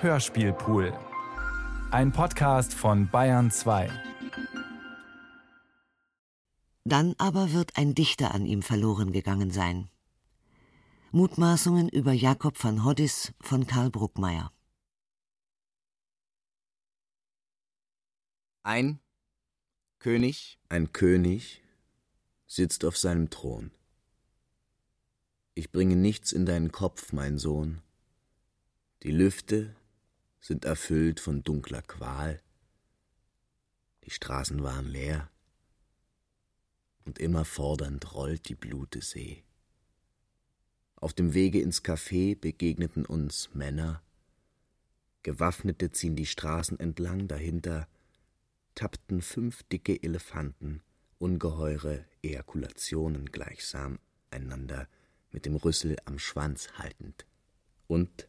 Hörspielpool. Ein Podcast von Bayern 2. Dann aber wird ein Dichter an ihm verloren gegangen sein. Mutmaßungen über Jakob van Hoddis von Karl Bruckmeier. Ein König, ein König sitzt auf seinem Thron. Ich bringe nichts in deinen Kopf, mein Sohn. Die Lüfte sind erfüllt von dunkler Qual. Die Straßen waren leer und immer fordernd rollt die blute See. Auf dem Wege ins Café begegneten uns Männer. Gewaffnete ziehen die Straßen entlang, dahinter tappten fünf dicke Elefanten, ungeheure Ejakulationen gleichsam einander mit dem Rüssel am Schwanz haltend. Und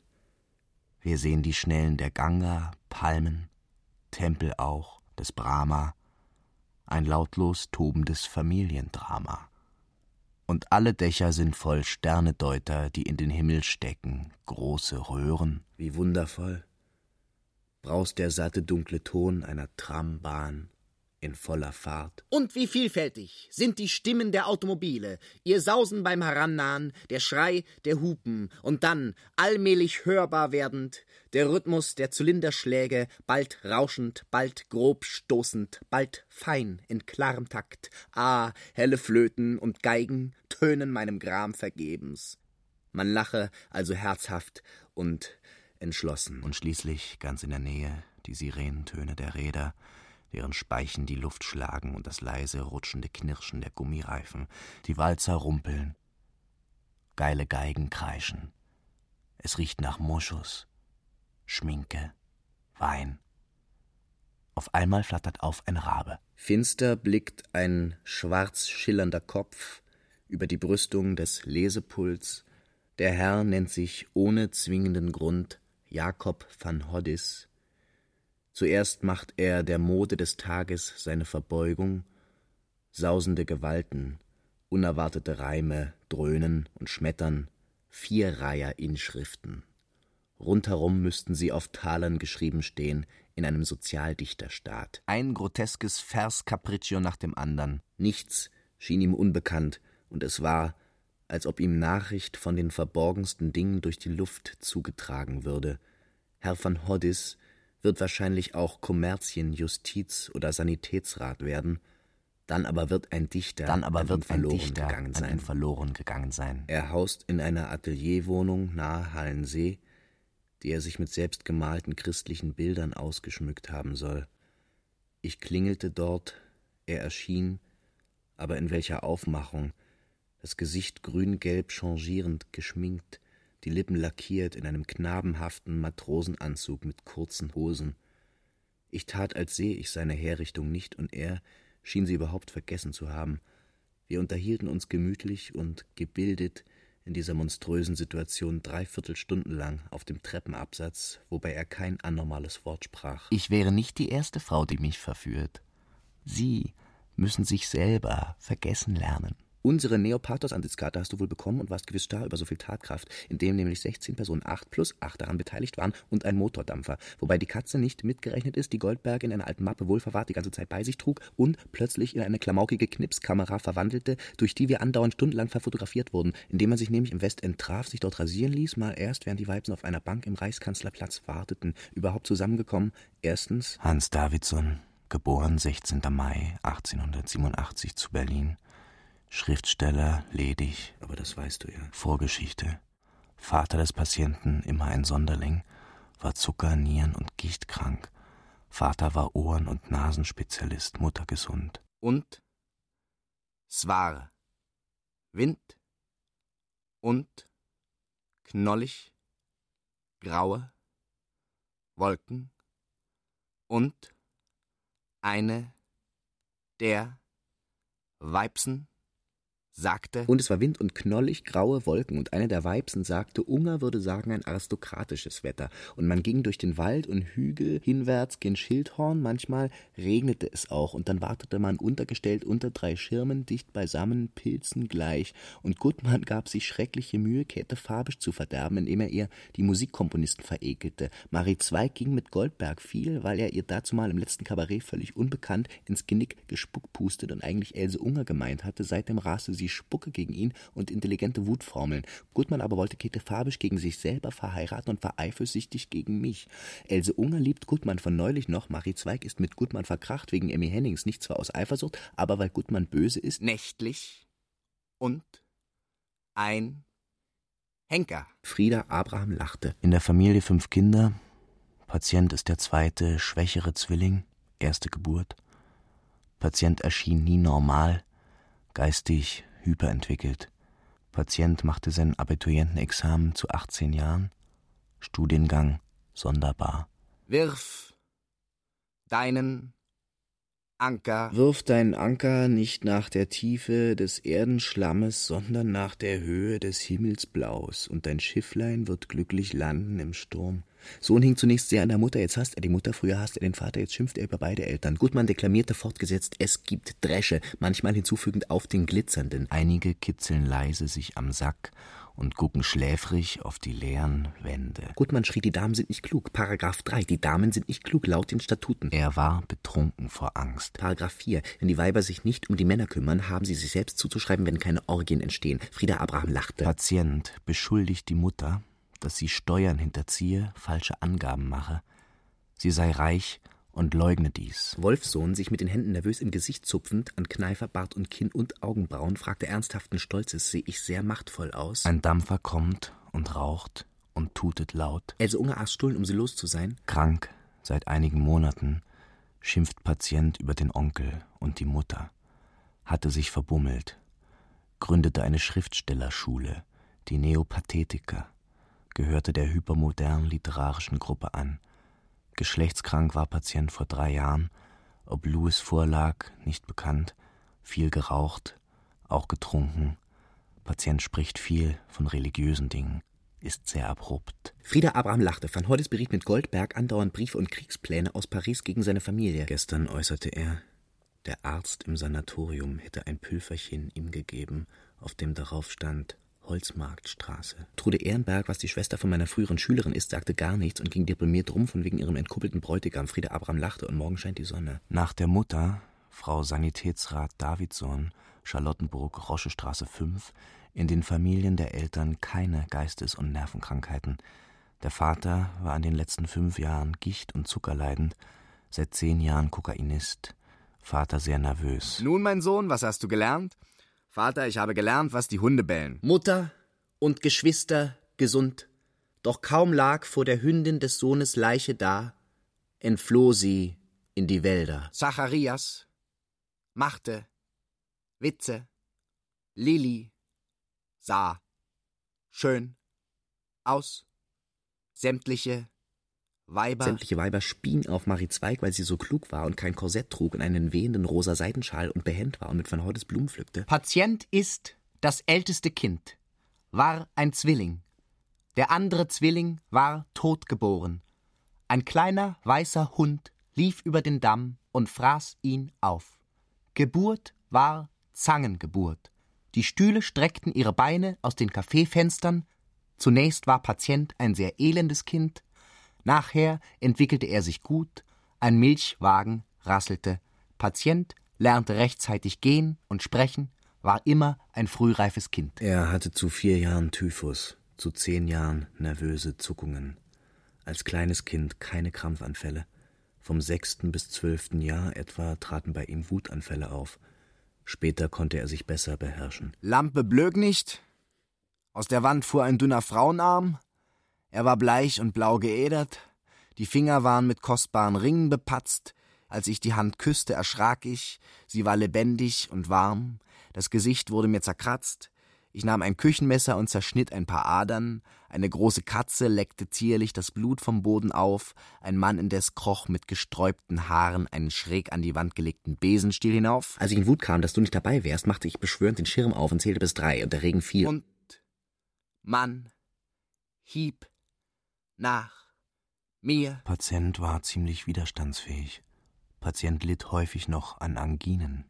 wir sehen die Schnellen der Ganga, Palmen, Tempel auch, des Brahma, ein lautlos tobendes Familiendrama. Und alle Dächer sind voll Sternedeuter, die in den Himmel stecken, große Röhren. Wie wundervoll braust der satte dunkle Ton einer Trambahn in voller Fahrt. Und wie vielfältig sind die Stimmen der Automobile, ihr Sausen beim Herannahen, der Schrei der Hupen und dann, allmählich hörbar werdend, der Rhythmus der Zylinderschläge, bald rauschend, bald grob stoßend, bald fein in klarem Takt. Ah, helle Flöten und Geigen tönen meinem Gram vergebens. Man lache also herzhaft und entschlossen. Und schließlich, ganz in der Nähe, die Sirenentöne der Räder, deren Speichen die Luft schlagen und das leise rutschende Knirschen der Gummireifen, die Walzer rumpeln, geile Geigen kreischen. Es riecht nach Moschus, Schminke, Wein. Auf einmal flattert auf ein Rabe. Finster blickt ein schwarz schillernder Kopf über die Brüstung des Lesepuls. Der Herr nennt sich ohne zwingenden Grund Jakob van Hoddis, Zuerst macht er der Mode des Tages seine Verbeugung, sausende Gewalten, unerwartete Reime dröhnen und schmettern, Vierreiher-Inschriften. Rundherum müssten sie auf Talern geschrieben stehen, in einem Sozialdichterstaat. Ein groteskes Vers-Capriccio nach dem andern. Nichts schien ihm unbekannt, und es war, als ob ihm Nachricht von den verborgensten Dingen durch die Luft zugetragen würde. Herr van Hoddis wird wahrscheinlich auch Kommerzien-, Justiz- oder Sanitätsrat werden, dann aber wird ein Dichter, dann aber wird ein Dichter gegangen sein. an verloren gegangen sein. Er haust in einer Atelierwohnung nahe Hallensee, die er sich mit selbstgemalten christlichen Bildern ausgeschmückt haben soll. Ich klingelte dort, er erschien, aber in welcher Aufmachung, das Gesicht grün-gelb changierend geschminkt, die Lippen lackiert in einem knabenhaften Matrosenanzug mit kurzen Hosen. Ich tat, als sehe ich seine Herrichtung nicht, und er schien sie überhaupt vergessen zu haben. Wir unterhielten uns gemütlich und gebildet in dieser monströsen Situation dreiviertel Stunden lang auf dem Treppenabsatz, wobei er kein anormales Wort sprach. Ich wäre nicht die erste Frau, die mich verführt. Sie müssen sich selber vergessen lernen. Unsere Neopathos-Antiskate hast du wohl bekommen und warst gewiss starr über so viel Tatkraft, indem nämlich 16 Personen, 8 plus 8 daran beteiligt waren und ein Motordampfer, wobei die Katze nicht mitgerechnet ist, die Goldberg in einer alten Mappe wohlverwahrt die ganze Zeit bei sich trug und plötzlich in eine klamaukige Knipskamera verwandelte, durch die wir andauernd stundenlang verfotografiert wurden, indem man sich nämlich im Westend traf, sich dort rasieren ließ, mal erst, während die Weibsen auf einer Bank im Reichskanzlerplatz warteten, überhaupt zusammengekommen, erstens Hans Davidson, geboren 16. Mai 1887 zu Berlin, Schriftsteller, ledig. Aber das weißt du ja. Vorgeschichte. Vater des Patienten, immer ein Sonderling, war Zucker-, Nieren- und Gichtkrank. Vater war Ohren- und Nasenspezialist, Mutter gesund. Und Swar. Wind und knollig, graue Wolken und eine der Weibsen sagte. Und es war Wind und knollig, graue Wolken, und eine der Weibsen sagte, Unger würde sagen, ein aristokratisches Wetter. Und man ging durch den Wald und Hügel hinwärts gen Schildhorn, manchmal regnete es auch, und dann wartete man untergestellt unter drei Schirmen, dicht beisammen, Pilzen gleich. Und Gutmann gab sich schreckliche Mühe, Käthe Fabisch zu verderben, indem er ihr die Musikkomponisten verekelte. Marie Zweig ging mit Goldberg viel, weil er ihr dazumal im letzten Kabarett völlig unbekannt ins Genick gespuckpustet und eigentlich Else Unger gemeint hatte. Seitdem raste sie Spucke gegen ihn und intelligente Wutformeln. Gutmann aber wollte Käthe Fabisch gegen sich selber verheiraten und war eifersüchtig gegen mich. Else Unger liebt Gutmann von neulich noch. Marie Zweig ist mit Gutmann verkracht wegen Emmy Hennings, nicht zwar aus Eifersucht, aber weil Gutmann böse ist. Nächtlich und ein Henker. Frieda Abraham lachte. In der Familie fünf Kinder. Patient ist der zweite, schwächere Zwilling, erste Geburt. Patient erschien nie normal, geistig hyperentwickelt. Patient machte sein Abiturientenexamen zu 18 Jahren. Studiengang sonderbar. Wirf deinen Anker. Wirf deinen Anker nicht nach der Tiefe des Erdenschlammes, sondern nach der Höhe des Himmelsblaus, und dein Schifflein wird glücklich landen im Sturm. Sohn hing zunächst sehr an der Mutter, jetzt hasst er die Mutter, früher hasst er den Vater, jetzt schimpft er über beide Eltern. Gutmann deklamierte fortgesetzt, es gibt Dresche, manchmal hinzufügend auf den Glitzernden. Einige kitzeln leise sich am Sack und gucken schläfrig auf die leeren Wände. Gutmann schrie, die Damen sind nicht klug. Paragraph 3, die Damen sind nicht klug, laut den Statuten. Er war betrunken vor Angst. Paragraph 4, wenn die Weiber sich nicht um die Männer kümmern, haben sie sich selbst zuzuschreiben, wenn keine Orgien entstehen. Frieda Abraham lachte. Patient beschuldigt die Mutter, dass sie Steuern hinterziehe, falsche Angaben mache. Sie sei reich und leugne dies. Wolfsohn, sich mit den Händen nervös im Gesicht zupfend, an Kneifer, Bart und Kinn und Augenbrauen, fragte ernsthaften Stolzes, sehe ich sehr machtvoll aus? Ein Dampfer kommt und raucht und tutet laut. Else Unger aß Stullen, um sie los zu sein. Krank, seit einigen Monaten, schimpft Patient über den Onkel und die Mutter. Hatte sich verbummelt, gründete eine Schriftstellerschule, die Neopathetiker, gehörte der hypermodernen literarischen Gruppe an. Geschlechtskrank war Patient vor drei Jahren, ob Louis vorlag, nicht bekannt, viel geraucht, auch getrunken. Patient spricht viel von religiösen Dingen, ist sehr abrupt. Frieda Abraham lachte. Van Hoddes beriet mit Goldberg andauernd Briefe und Kriegspläne aus Paris gegen seine Familie. Gestern äußerte er, der Arzt im Sanatorium hätte ein Pülferchen ihm gegeben, auf dem darauf stand Holzmarktstraße. Trude Ehrenberg, was die Schwester von meiner früheren Schülerin ist, sagte gar nichts und ging deprimiert rum von wegen ihrem entkuppelten Bräutigam. Frieda Abraham lachte und morgen scheint die Sonne. Nach der Mutter, Frau Sanitätsrat Davidson, Charlottenburg, Roschestraße 5, in den Familien der Eltern keine Geistes- und Nervenkrankheiten. Der Vater war in den letzten fünf Jahren Gicht- und Zuckerleidend, seit zehn Jahren Kokainist. Vater sehr nervös. Nun, mein Sohn, was hast du gelernt? Vater, ich habe gelernt, was die Hunde bellen. Mutter und Geschwister gesund, doch kaum lag vor der Hündin des Sohnes Leiche da, entfloh sie in die Wälder. Zacharias machte Witze, Lili sah schön aus, sämtliche Weiber. Sämtliche Weiber spien auf Marie Zweig, weil sie so klug war und kein Korsett trug und einen wehenden rosa Seidenschal und behend war und mit Van Hordes Blumen pflückte. Patient ist das älteste Kind, war ein Zwilling. Der andere Zwilling war totgeboren. Ein kleiner weißer Hund lief über den Damm und fraß ihn auf. Geburt war Zangengeburt. Die Stühle streckten ihre Beine aus den Kaffeefenstern. Zunächst war Patient ein sehr elendes Kind, Nachher entwickelte er sich gut, ein Milchwagen rasselte, Patient lernte rechtzeitig gehen und sprechen, war immer ein frühreifes Kind. Er hatte zu vier Jahren Typhus, zu zehn Jahren nervöse Zuckungen. Als kleines Kind keine Krampfanfälle. Vom sechsten bis zwölften Jahr etwa traten bei ihm Wutanfälle auf. Später konnte er sich besser beherrschen. Lampe blög nicht. Aus der Wand fuhr ein dünner Frauenarm. Er war bleich und blau geädert, die Finger waren mit kostbaren Ringen bepatzt, als ich die Hand küsste, erschrak ich, sie war lebendig und warm, das Gesicht wurde mir zerkratzt, ich nahm ein Küchenmesser und zerschnitt ein paar Adern, Eine große Katze leckte zierlich das Blut vom Boden auf, ein Mann indes kroch mit gesträubten Haaren einen schräg an die Wand gelegten Besenstiel hinauf. Als ich in Wut kam, dass du nicht dabei wärst, machte ich beschwörend den Schirm auf und zählte bis drei, und der Regen fiel. Und Mann hieb nach mir. Patient war ziemlich widerstandsfähig. Patient litt häufig noch an Anginen.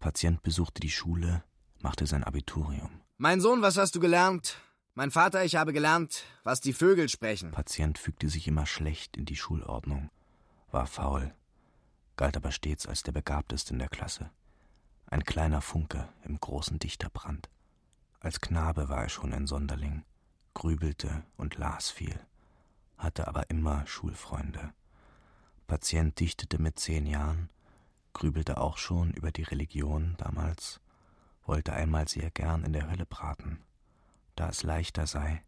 Patient besuchte die Schule, machte sein Abiturium. Mein Sohn, was hast du gelernt? Mein Vater, ich habe gelernt, was die Vögel sprechen. Patient fügte sich immer schlecht in die Schulordnung, war faul, galt aber stets als der Begabteste in der Klasse. Ein kleiner Funke im großen Dichterbrand. Als Knabe war er schon ein Sonderling, grübelte und las viel, hatte aber immer Schulfreunde. Patient dichtete mit zehn Jahren, grübelte auch schon über die Religion damals, wollte einmal sehr gern in der Hölle braten, da es leichter sei,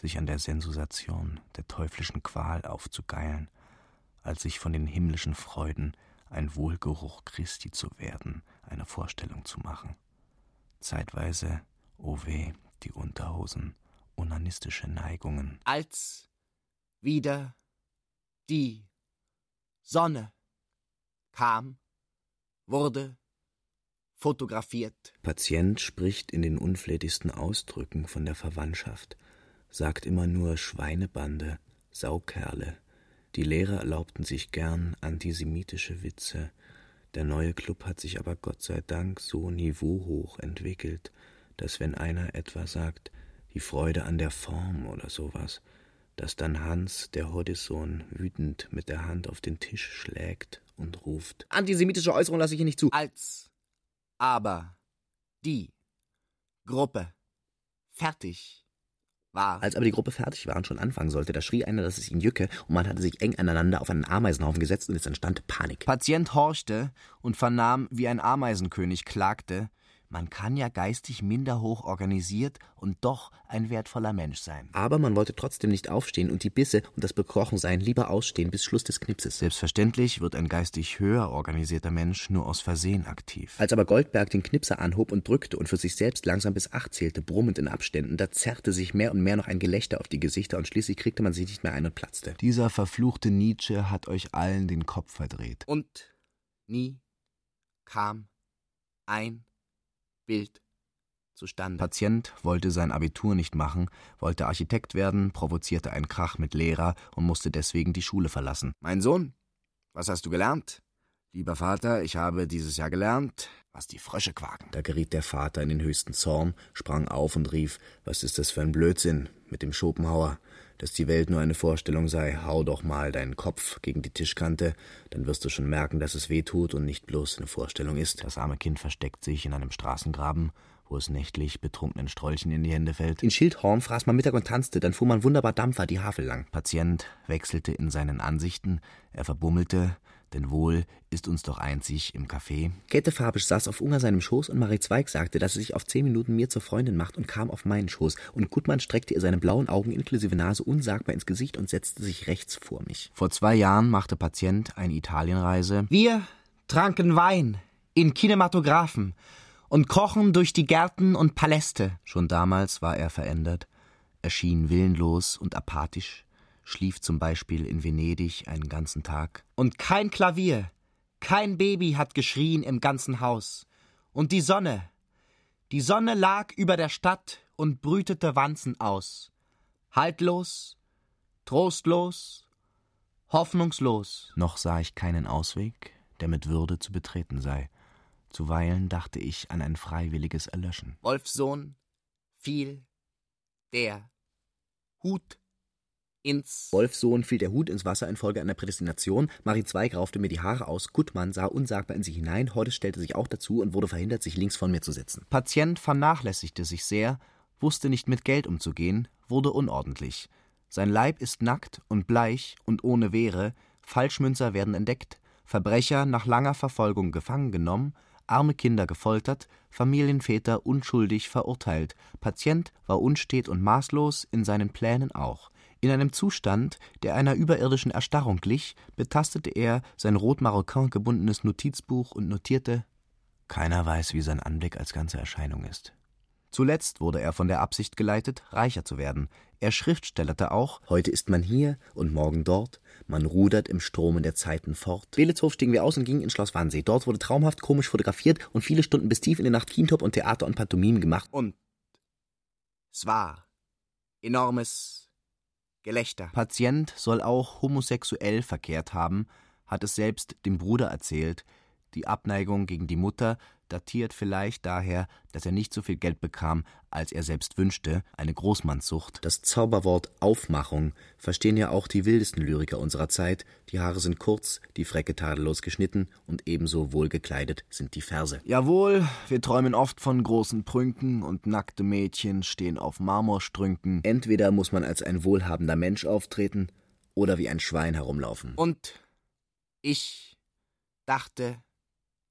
sich an der Sensation der teuflischen Qual aufzugeilen, als sich von den himmlischen Freuden ein Wohlgeruch Christi zu werden, eine Vorstellung zu machen. Zeitweise, o oh weh, die Unterhosen, onanistische Neigungen. Als wieder die Sonne kam, wurde fotografiert. Patient spricht in den unflätigsten Ausdrücken von der Verwandtschaft, sagt immer nur Schweinebande, Saukerle. Die Lehrer erlaubten sich gern antisemitische Witze. Der neue Club hat sich aber Gott sei Dank so niveauhoch entwickelt, dass wenn einer etwa sagt, die Freude an der Form oder sowas, dass dann Hans, der Hodisson, wütend mit der Hand auf den Tisch schlägt und ruft. Antisemitische Äußerung lasse ich hier nicht zu. Als aber die Gruppe fertig war. Als aber die Gruppe fertig war und schon anfangen sollte, da schrie einer, dass es ihn jücke, und man hatte sich eng aneinander auf einen Ameisenhaufen gesetzt und es entstand Panik. Patient horchte und vernahm, wie ein Ameisenkönig klagte, man kann ja geistig minder hoch organisiert und doch ein wertvoller Mensch sein. Aber man wollte trotzdem nicht aufstehen und die Bisse und das Bekrochensein lieber ausstehen bis Schluss des Knipses. Selbstverständlich wird ein geistig höher organisierter Mensch nur aus Versehen aktiv. Als aber Goldberg den Knipser anhob und drückte und für sich selbst langsam bis acht zählte, brummend in Abständen, da zerrte sich mehr und mehr noch ein Gelächter auf die Gesichter und schließlich kriegte man sich nicht mehr ein und platzte. Dieser verfluchte Nietzsche hat euch allen den Kopf verdreht. Und nie kam ein Bild zustande. Patient wollte sein Abitur nicht machen, wollte Architekt werden, provozierte einen Krach mit Lehrer und musste deswegen die Schule verlassen. Mein Sohn, was hast du gelernt? Lieber Vater, ich habe dieses Jahr gelernt, was die Frösche quaken. Da geriet der Vater in den höchsten Zorn, sprang auf und rief, was ist das für ein Blödsinn mit dem Schopenhauer, dass die Welt nur eine Vorstellung sei, hau doch mal deinen Kopf gegen die Tischkante, dann wirst du schon merken, dass es weh tut und nicht bloß eine Vorstellung ist. Das arme Kind versteckt sich in einem Straßengraben, wo es nächtlich betrunkenen Strolchen in die Hände fällt. In Schildhorn fraß man Mittag und tanzte, dann fuhr man wunderbar Dampfer die Havel lang. Patient wechselte in seinen Ansichten, er verbummelte, denn wohl ist uns doch einzig im Café. Käthe Fabisch saß auf Unger seinem Schoß und Marie Zweig sagte, dass sie sich auf zehn Minuten mir zur Freundin macht und kam auf meinen Schoß. Und Gutmann streckte ihr seine blauen Augen inklusive Nase unsagbar ins Gesicht und setzte sich rechts vor mich. Vor zwei Jahren machte Patient eine Italienreise. Wir tranken Wein in Kinematographen und krochen durch die Gärten und Paläste. Schon damals war er verändert. Er schien willenlos und apathisch, schlief zum Beispiel in Venedig einen ganzen Tag. Und kein Klavier, kein Baby hat geschrien im ganzen Haus. Und die Sonne, die Sonne lag über der Stadt und brütete Wanzen aus. Haltlos, trostlos, hoffnungslos. Noch sah ich keinen Ausweg, der mit Würde zu betreten sei. Zuweilen dachte ich an ein freiwilliges Erlöschen. Wolfsohn fiel der Hut ins Wolfsohn fiel der Hut ins Wasser infolge einer Prädestination, Marie Zweig raufte mir die Haare aus, Gutmann sah unsagbar in sie hinein, Hordes stellte sich auch dazu und wurde verhindert, sich links von mir zu setzen. Patient vernachlässigte sich sehr, wusste nicht mit Geld umzugehen, wurde unordentlich. Sein Leib ist nackt und bleich und ohne Wehre, Falschmünzer werden entdeckt, Verbrecher nach langer Verfolgung gefangen genommen, arme Kinder gefoltert, Familienväter unschuldig verurteilt, Patient war unstet und maßlos, in seinen Plänen auch. In einem Zustand, der einer überirdischen Erstarrung glich, betastete er sein rot Maroquin gebundenes Notizbuch und notierte Keiner weiß, wie sein Anblick als ganze Erscheinung ist. Zuletzt wurde er von der Absicht geleitet, reicher zu werden. Er schriftstellerte auch Heute ist man hier und morgen dort, man rudert im Stromen der Zeiten fort. Belitzow stiegen wir aus und gingen ins Schloss Wannsee. Dort wurde traumhaft komisch fotografiert und viele Stunden bis tief in die Nacht Kientop und Theater und Pantomime gemacht. Und es war enormes Gelächter. Patient soll auch homosexuell verkehrt haben, hat es selbst dem Bruder erzählt. Die Abneigung gegen die Mutter datiert vielleicht daher, dass er nicht so viel Geld bekam, als er selbst wünschte, eine Großmannssucht. Das Zauberwort Aufmachung verstehen ja auch die wildesten Lyriker unserer Zeit. Die Haare sind kurz, die Frecke tadellos geschnitten und ebenso wohlgekleidet sind die Verse. Jawohl, wir träumen oft von großen Prünken und nackte Mädchen stehen auf Marmorstrünken. Entweder muss man als ein wohlhabender Mensch auftreten oder wie ein Schwein herumlaufen. Und ich dachte,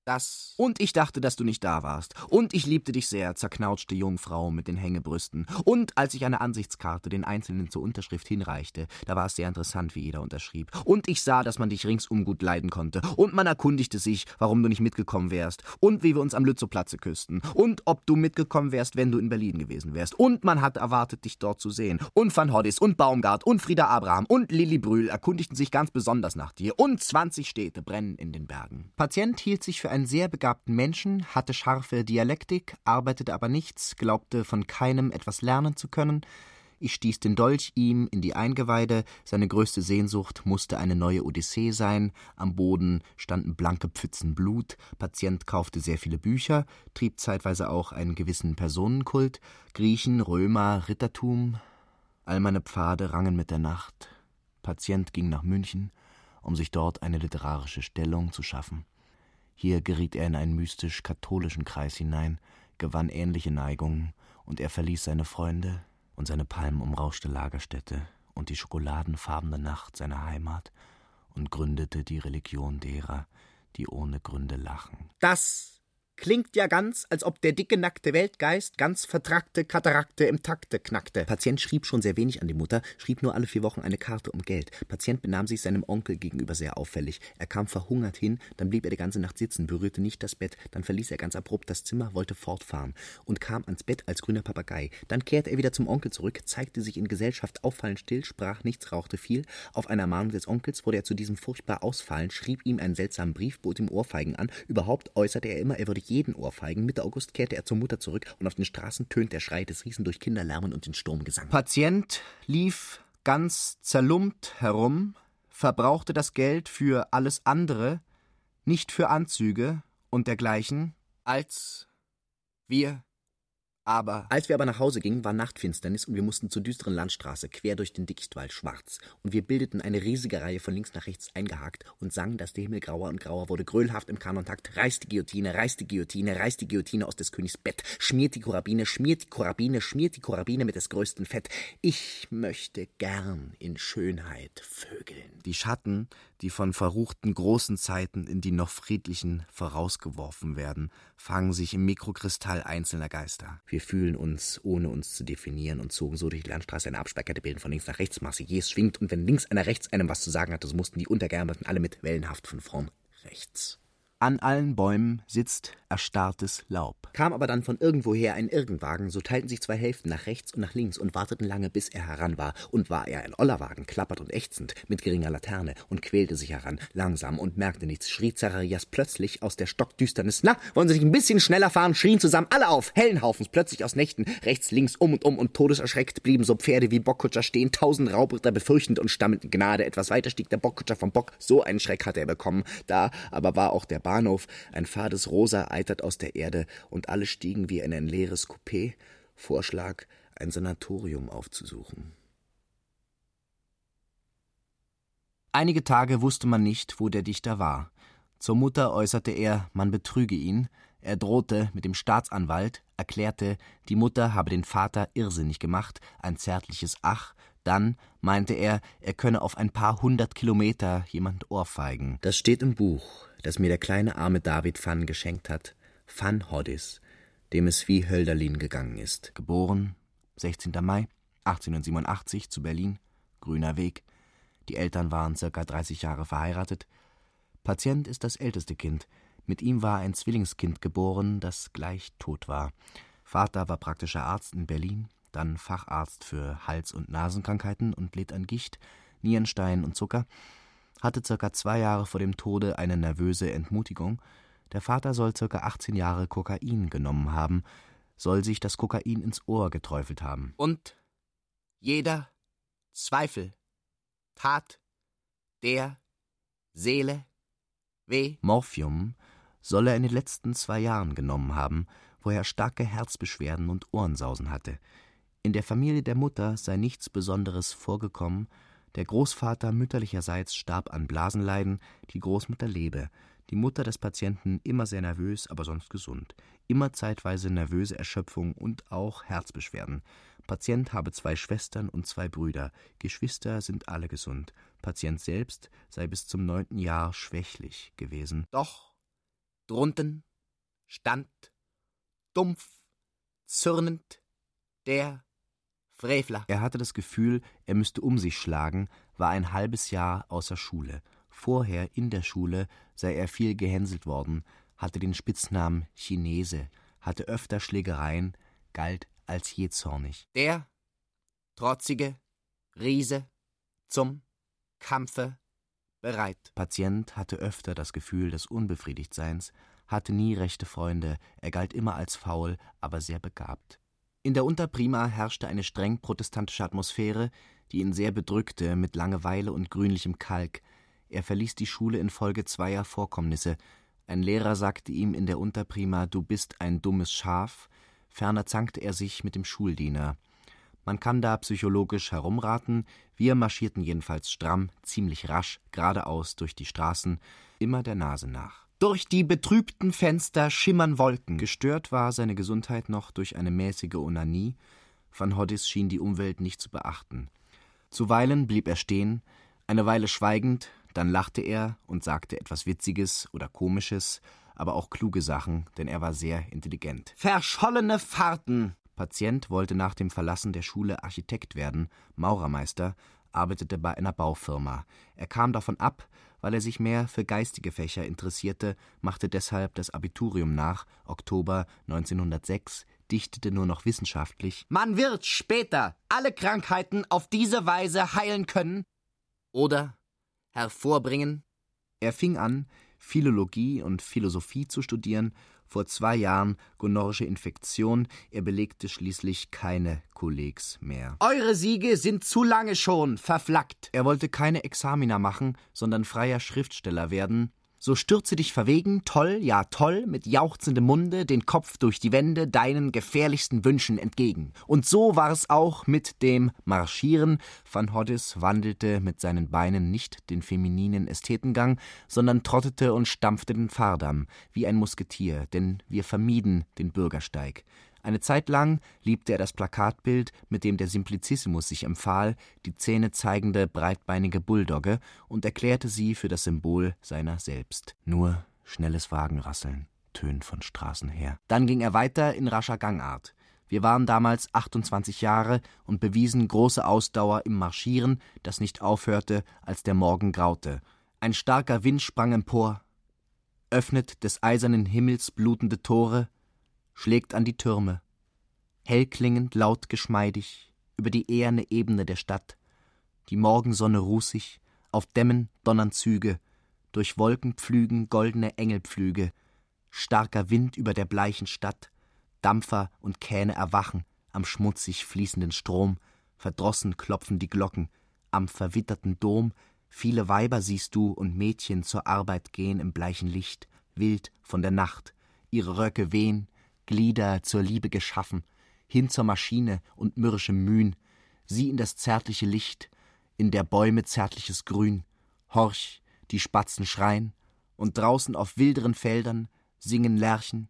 das. Und ich dachte, dass du nicht da warst. Und ich liebte dich sehr, zerknautschte Jungfrau mit den Hängebrüsten. Und als ich eine Ansichtskarte den Einzelnen zur Unterschrift hinreichte, da war es sehr interessant, wie jeder unterschrieb. Und ich sah, dass man dich ringsum gut leiden konnte. Und man erkundigte sich, warum du nicht mitgekommen wärst. Und wie wir uns am Lützowplatze küssten. Und ob du mitgekommen wärst, wenn du in Berlin gewesen wärst. Und man hat erwartet, dich dort zu sehen. Und Van Hoddis und Baumgart und Frieda Abraham und Lilly Brühl erkundigten sich ganz besonders nach dir. Und 20 Städte brennen in den Bergen. Patient hielt sich für einen sehr begabten Menschen, hatte scharfe Dialektik, arbeitete aber nichts, glaubte von keinem etwas lernen zu können. Ich stieß den Dolch ihm in die Eingeweide, seine größte Sehnsucht musste eine neue Odyssee sein, am Boden standen blanke Pfützen Blut, Patient kaufte sehr viele Bücher, trieb zeitweise auch einen gewissen Personenkult, Griechen, Römer, Rittertum, all meine Pfade rangen mit der Nacht. Patient ging nach München, um sich dort eine literarische Stellung zu schaffen. Hier geriet er in einen mystisch-katholischen Kreis hinein, gewann ähnliche Neigungen, und er verließ seine Freunde und seine palmenumrauschte Lagerstätte und die schokoladenfarbene Nacht seiner Heimat und gründete die Religion derer, die ohne Gründe lachen. Das Klingt ja ganz, als ob der dicke, nackte Weltgeist ganz vertrackte Katarakte im Takte knackte. Patient schrieb schon sehr wenig an die Mutter, schrieb nur alle vier Wochen eine Karte um Geld. Patient benahm sich seinem Onkel gegenüber sehr auffällig. Er kam verhungert hin, dann blieb er die ganze Nacht sitzen, berührte nicht das Bett, dann verließ er ganz abrupt das Zimmer, wollte fortfahren und kam ans Bett als grüner Papagei. Dann kehrte er wieder zum Onkel zurück, zeigte sich in Gesellschaft auffallend still, sprach nichts, rauchte viel. Auf einer Ermahnung des Onkels wurde er zu diesem furchtbar ausfallen, schrieb ihm einen seltsamen Brief, bot ihm Ohrfeigen an. Überhaupt äußerte er immer, er würde jeden Ohrfeigen. Mitte August kehrte er zur Mutter zurück und auf den Straßen tönt der Schrei des Riesen durch Kinderlärmen und den Sturmgesang. Patient lief ganz zerlumpt herum, verbrauchte das Geld für alles andere, nicht für Anzüge und dergleichen. Als wir aber als wir aber nach Hause gingen, war Nachtfinsternis und wir mussten zur düsteren Landstraße, quer durch den Dickichtwald, schwarz. Und wir bildeten eine riesige Reihe von links nach rechts eingehakt und sangen, dass der Himmel grauer und grauer wurde, gröhlhaft im Kanontakt. Reißt die Guillotine, reißt die Guillotine, reißt die Guillotine aus des Königs Bett, schmiert die Korabine, schmiert die Korabine, schmiert die Korabine mit des größten Fett. Ich möchte gern in Schönheit vögeln. Die Schatten, die von verruchten großen Zeiten in die noch friedlichen vorausgeworfen werden, fangen sich im Mikrokristall einzelner Geister. Wir fühlen uns, ohne uns zu definieren, und zogen so durch die Landstraße eine Absperrkette bilden von links nach rechts. Marseillaise schwingt, und wenn links einer rechts einem was zu sagen hatte, so mussten die Untergeärmeten alle mit wellenhaft von vorn rechts. An allen Bäumen sitzt erstarrtes Laub. Kam aber dann von irgendwoher ein Irgendwagen, so teilten sich zwei Hälften nach rechts und nach links und warteten lange, bis er heran war. Und war er ein Ollerwagen, klappert und ächzend, mit geringer Laterne und quälte sich heran, langsam und merkte nichts, schrie Zacharias plötzlich aus der Stockdüsternis, na, wollen Sie sich ein bisschen schneller fahren, schrien zusammen alle auf, hellen Haufens, plötzlich aus Nächten, rechts, links, um und um und todeserschreckt blieben so Pferde wie Bockkutscher stehen, tausend Raubritter befürchtend und stammelnd in Gnade, etwas weiter stieg der Bockkutscher vom Bock, so einen Schreck hatte er bekommen, da aber war auch der Bahnhof, ein fades Rosa eitert aus der Erde, und alle stiegen wie in ein leeres Coupé, Vorschlag, ein Sanatorium aufzusuchen. Einige Tage wusste man nicht, wo der Dichter war. Zur Mutter äußerte er, man betrüge ihn, er drohte mit dem Staatsanwalt, erklärte, die Mutter habe den Vater irrsinnig gemacht, ein zärtliches Ach, dann meinte er, er könne auf ein paar hundert Kilometer jemand ohrfeigen. Das steht im Buch, das mir der kleine arme David Van geschenkt hat, Van Hoddis, dem es wie Hölderlin gegangen ist. Geboren 16. Mai 1887 zu Berlin, Grüner Weg. Die Eltern waren circa 30 Jahre verheiratet. Patient ist das älteste Kind. Mit ihm war ein Zwillingskind geboren, das gleich tot war. Vater war praktischer Arzt in Berlin, dann Facharzt für Hals- und Nasenkrankheiten und litt an Gicht, Nierenstein und Zucker, hatte circa zwei Jahre vor dem Tode eine nervöse Entmutigung. Der Vater soll circa 18 Jahre Kokain genommen haben, soll sich das Kokain ins Ohr geträufelt haben. Und jeder Zweifel tat der Seele weh. Morphium soll er in den letzten zwei Jahren genommen haben, wo er starke Herzbeschwerden und Ohrensausen hatte. In der Familie der Mutter sei nichts Besonderes vorgekommen, der Großvater mütterlicherseits starb an Blasenleiden, die Großmutter lebe, die Mutter des Patienten immer sehr nervös, aber sonst gesund, immer zeitweise nervöse Erschöpfung und auch Herzbeschwerden. Patient habe zwei Schwestern und zwei Brüder, Geschwister sind alle gesund, Patient selbst sei bis zum neunten Jahr schwächlich gewesen. Doch drunten stand dumpf, zürnend der Frevler. Er hatte das Gefühl, er müsste um sich schlagen, war ein halbes Jahr außer Schule. Vorher in der Schule sei er viel gehänselt worden, hatte den Spitznamen Chinese, hatte öfter Schlägereien, galt als jähzornig. Der trotzige Riese zum Kampfe bereit. Patient hatte öfter das Gefühl des Unbefriedigtseins, hatte nie rechte Freunde, er galt immer als faul, aber sehr begabt. In der Unterprima herrschte eine streng protestantische Atmosphäre, die ihn sehr bedrückte mit Langeweile und grünlichem Kalk. Er verließ die Schule infolge zweier Vorkommnisse. Ein Lehrer sagte ihm in der Unterprima, du bist ein dummes Schaf. Ferner zankte er sich mit dem Schuldiener. Man kann da psychologisch herumraten. Wir marschierten jedenfalls stramm, ziemlich rasch, geradeaus durch die Straßen, immer der Nase nach. Durch die betrübten Fenster schimmern Wolken. Gestört war seine Gesundheit noch durch eine mäßige Onanie. Van Hoddis schien die Umwelt nicht zu beachten. Zuweilen blieb er stehen, eine Weile schweigend, dann lachte er und sagte etwas Witziges oder Komisches, aber auch kluge Sachen, denn er war sehr intelligent. Verschollene Fahrten. Patient wollte nach dem Verlassen der Schule Architekt werden, Maurermeister, arbeitete bei einer Baufirma. Er kam davon ab, weil er sich mehr für geistige Fächer interessierte, machte deshalb das Abiturium nach, Oktober 1906, dichtete nur noch wissenschaftlich. Man wird später alle Krankheiten auf diese Weise heilen können oder hervorbringen. Er fing an, Philologie und Philosophie zu studieren, vor zwei Jahren gonorrhische Infektion, er belegte schließlich keine Kollegs mehr. Eure Siege sind zu lange schon verflackt. Er wollte keine Examina machen, sondern freier Schriftsteller werden, so stürze dich verwegen, toll, ja toll, mit jauchzendem Munde, den Kopf durch die Wände, deinen gefährlichsten Wünschen entgegen. Und so war es auch mit dem Marschieren. Van Hoddis wandelte mit seinen Beinen nicht den femininen Ästhetengang, sondern trottete und stampfte den Fahrdamm, wie ein Musketier, denn wir vermieden den Bürgersteig. Eine Zeit lang liebte er das Plakatbild, mit dem der Simplicissimus sich empfahl, die Zähne zeigende breitbeinige Bulldogge, und erklärte sie für das Symbol seiner selbst. Nur schnelles Wagenrasseln tönt von Straßen her. Dann ging er weiter in rascher Gangart. Wir waren damals 28 Jahre und bewiesen große Ausdauer im Marschieren, das nicht aufhörte, als der Morgen graute. Ein starker Wind sprang empor, öffnet des eisernen Himmels blutende Tore, schlägt an die Türme, hellklingend, laut, geschmeidig, über die eherne Ebene der Stadt, die Morgensonne rußig, auf Dämmen donnern Züge, durch Wolken pflügen goldene Engelpflüge, starker Wind über der bleichen Stadt, Dampfer und Kähne erwachen am schmutzig fließenden Strom, verdrossen klopfen die Glocken, am verwitterten Dom, viele Weiber siehst du und Mädchen zur Arbeit gehen im bleichen Licht, wild von der Nacht, ihre Röcke wehen, Glieder zur Liebe geschaffen, hin zur Maschine und mürrischem Mühen, sieh in das zärtliche Licht, in der Bäume zärtliches Grün, horch, die Spatzen schreien, und draußen auf wilderen Feldern singen Lerchen.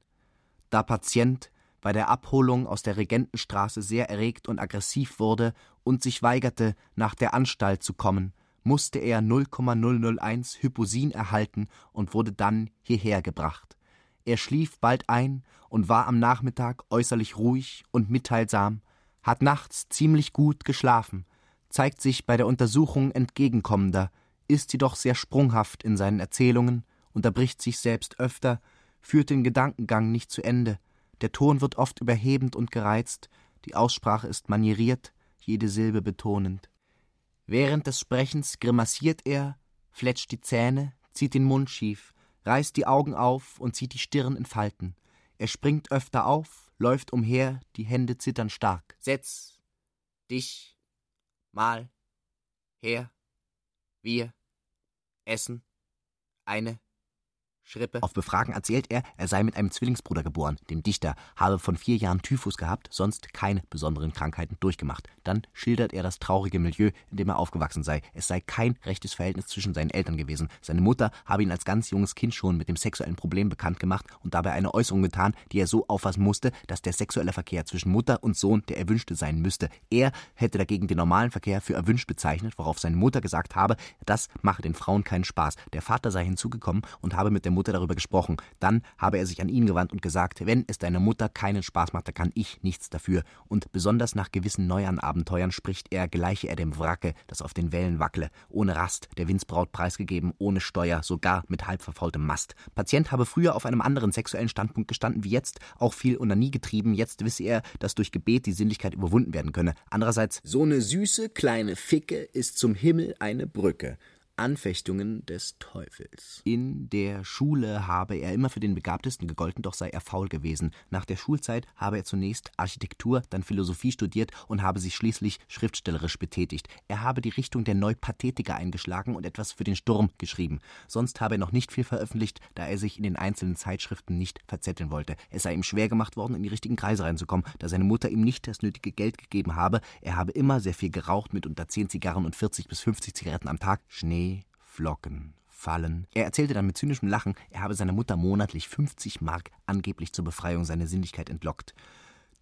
Da Patient bei der Abholung aus der Regentenstraße sehr erregt und aggressiv wurde und sich weigerte, nach der Anstalt zu kommen, musste er 0,001 Hyposin erhalten und wurde dann hierher gebracht. Er schlief bald ein und war am Nachmittag äußerlich ruhig und mitteilsam, hat nachts ziemlich gut geschlafen, zeigt sich bei der Untersuchung entgegenkommender, ist jedoch sehr sprunghaft in seinen Erzählungen, unterbricht sich selbst öfter, führt den Gedankengang nicht zu Ende, der Ton wird oft überhebend und gereizt, die Aussprache ist manieriert, jede Silbe betonend. Während des Sprechens grimassiert er, fletscht die Zähne, zieht den Mund schief, reißt die Augen auf und zieht die Stirn in Falten. Er springt öfter auf, läuft umher, die Hände zittern stark. Setz dich mal her, wir essen eine Schrippe. Auf Befragen erzählt er, er sei mit einem Zwillingsbruder geboren, dem Dichter, habe von vier Jahren Typhus gehabt, sonst keine besonderen Krankheiten durchgemacht. Dann schildert er das traurige Milieu, in dem er aufgewachsen sei. Es sei kein rechtes Verhältnis zwischen seinen Eltern gewesen. Seine Mutter habe ihn als ganz junges Kind schon mit dem sexuellen Problem bekannt gemacht und dabei eine Äußerung getan, die er so auffassen musste, dass der sexuelle Verkehr zwischen Mutter und Sohn der erwünschte sein müsste. Er hätte dagegen den normalen Verkehr für erwünscht bezeichnet, worauf seine Mutter gesagt habe, das mache den Frauen keinen Spaß. Der Vater sei hinzugekommen und habe mit der Mutter darüber gesprochen. Dann habe er sich an ihn gewandt und gesagt, wenn es deiner Mutter keinen Spaß macht, dann kann ich nichts dafür. Und besonders nach gewissen Neuanabenteuern spricht er, gleiche er dem Wracke, das auf den Wellen wackle, ohne Rast, der Windsbraut preisgegeben, ohne Steuer, sogar mit halb verfaultem Mast. Patient habe früher auf einem anderen sexuellen Standpunkt gestanden wie jetzt, auch viel und nie getrieben, jetzt wisse er, dass durch Gebet die Sinnlichkeit überwunden werden könne. Andererseits, so eine süße kleine Ficke ist zum Himmel eine Brücke. Anfechtungen des Teufels. In der Schule habe er immer für den Begabtesten gegolten, doch sei er faul gewesen. Nach der Schulzeit habe er zunächst Architektur, dann Philosophie studiert und habe sich schließlich schriftstellerisch betätigt. Er habe die Richtung der Neupathetiker eingeschlagen und etwas für den Sturm geschrieben. Sonst habe er noch nicht viel veröffentlicht, da er sich in den einzelnen Zeitschriften nicht verzetteln wollte. Es sei ihm schwer gemacht worden, in die richtigen Kreise reinzukommen, da seine Mutter ihm nicht das nötige Geld gegeben habe. Er habe immer sehr viel geraucht, mit unter 10 Zigarren und 40 bis 50 Zigaretten am Tag. Schnee Flocken fallen. Er erzählte dann mit zynischem Lachen, er habe seiner Mutter monatlich 50 Mark angeblich zur Befreiung seiner Sinnlichkeit entlockt.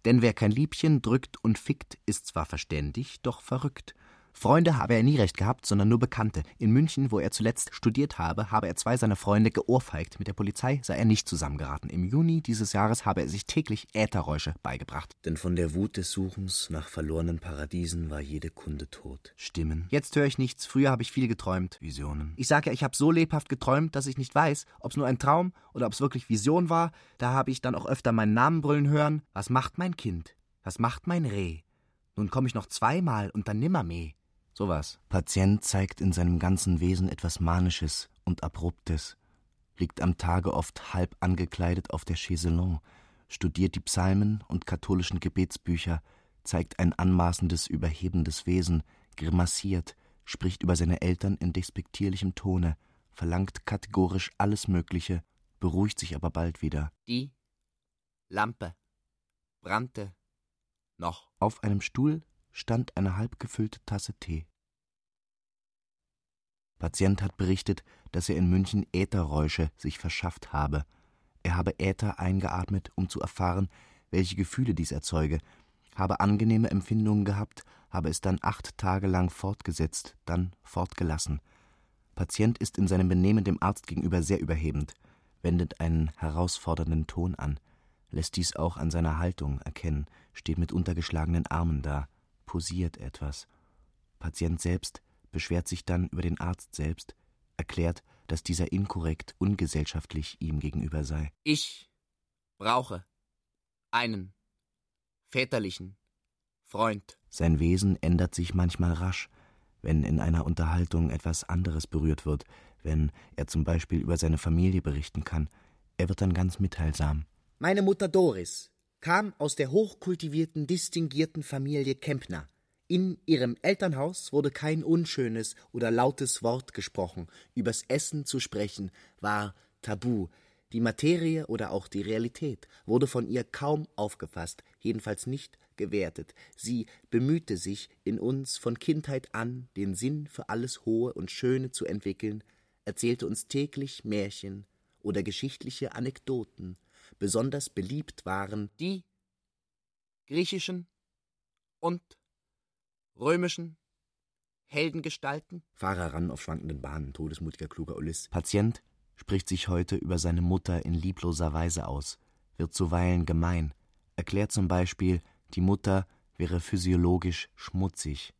Denn wer kein Liebchen drückt und fickt, ist zwar verständig, doch verrückt. Freunde habe er nie recht gehabt, sondern nur Bekannte. In München, wo er zuletzt studiert habe, habe er zwei seiner Freunde geohrfeigt. Mit der Polizei sei er nicht zusammengeraten. Im Juni dieses Jahres habe er sich täglich Ätherräusche beigebracht. Denn von der Wut des Suchens nach verlorenen Paradiesen war jede Kunde tot. Stimmen. Jetzt höre ich nichts. Früher habe ich viel geträumt. Visionen. Ich sage ja, ich habe so lebhaft geträumt, dass ich nicht weiß, ob es nur ein Traum oder ob es wirklich Vision war. Da habe ich dann auch öfter meinen Namen brüllen hören. Was macht mein Kind? Was macht mein Reh? Nun komme ich noch zweimal und dann nimmermehr. Sowas. Patient zeigt in seinem ganzen Wesen etwas Manisches und Abruptes, liegt am Tage oft halb angekleidet auf der Chaiselon, studiert die Psalmen und katholischen Gebetsbücher, zeigt ein anmaßendes, überhebendes Wesen, grimassiert, spricht über seine Eltern in despektierlichem Tone, verlangt kategorisch alles Mögliche, beruhigt sich aber bald wieder. Die Lampe brannte noch. Auf einem Stuhl stand eine halb gefüllte Tasse Tee. Patient hat berichtet, dass er in München Ätherräusche sich verschafft habe. Er habe Äther eingeatmet, um zu erfahren, welche Gefühle dies erzeuge, habe angenehme Empfindungen gehabt, habe es dann acht Tage lang fortgesetzt, dann fortgelassen. Patient ist in seinem Benehmen dem Arzt gegenüber sehr überhebend, wendet einen herausfordernden Ton an, lässt dies auch an seiner Haltung erkennen, steht mit untergeschlagenen Armen da posiert etwas. Patient selbst beschwert sich dann über den Arzt selbst, erklärt, dass dieser inkorrekt, ungesellschaftlich ihm gegenüber sei. Ich brauche einen väterlichen Freund. Sein Wesen ändert sich manchmal rasch, wenn in einer Unterhaltung etwas anderes berührt wird, wenn er zum Beispiel über seine Familie berichten kann. Er wird dann ganz mitteilsam. Meine Mutter Doris kam aus der hochkultivierten, distinguierten Familie Kempner. In ihrem Elternhaus wurde kein unschönes oder lautes Wort gesprochen. Übers Essen zu sprechen war tabu. Die Materie oder auch die Realität wurde von ihr kaum aufgefasst, jedenfalls nicht gewertet. Sie bemühte sich, in uns von Kindheit an den Sinn für alles Hohe und Schöne zu entwickeln, erzählte uns täglich Märchen oder geschichtliche Anekdoten, besonders beliebt waren die griechischen und römischen Heldengestalten. Fahrer ran auf schwankenden Bahnen, todesmutiger, kluger Ulyss. Patient spricht sich heute über seine Mutter in liebloser Weise aus, wird zuweilen gemein, erklärt zum Beispiel, die Mutter wäre physiologisch schmutzig.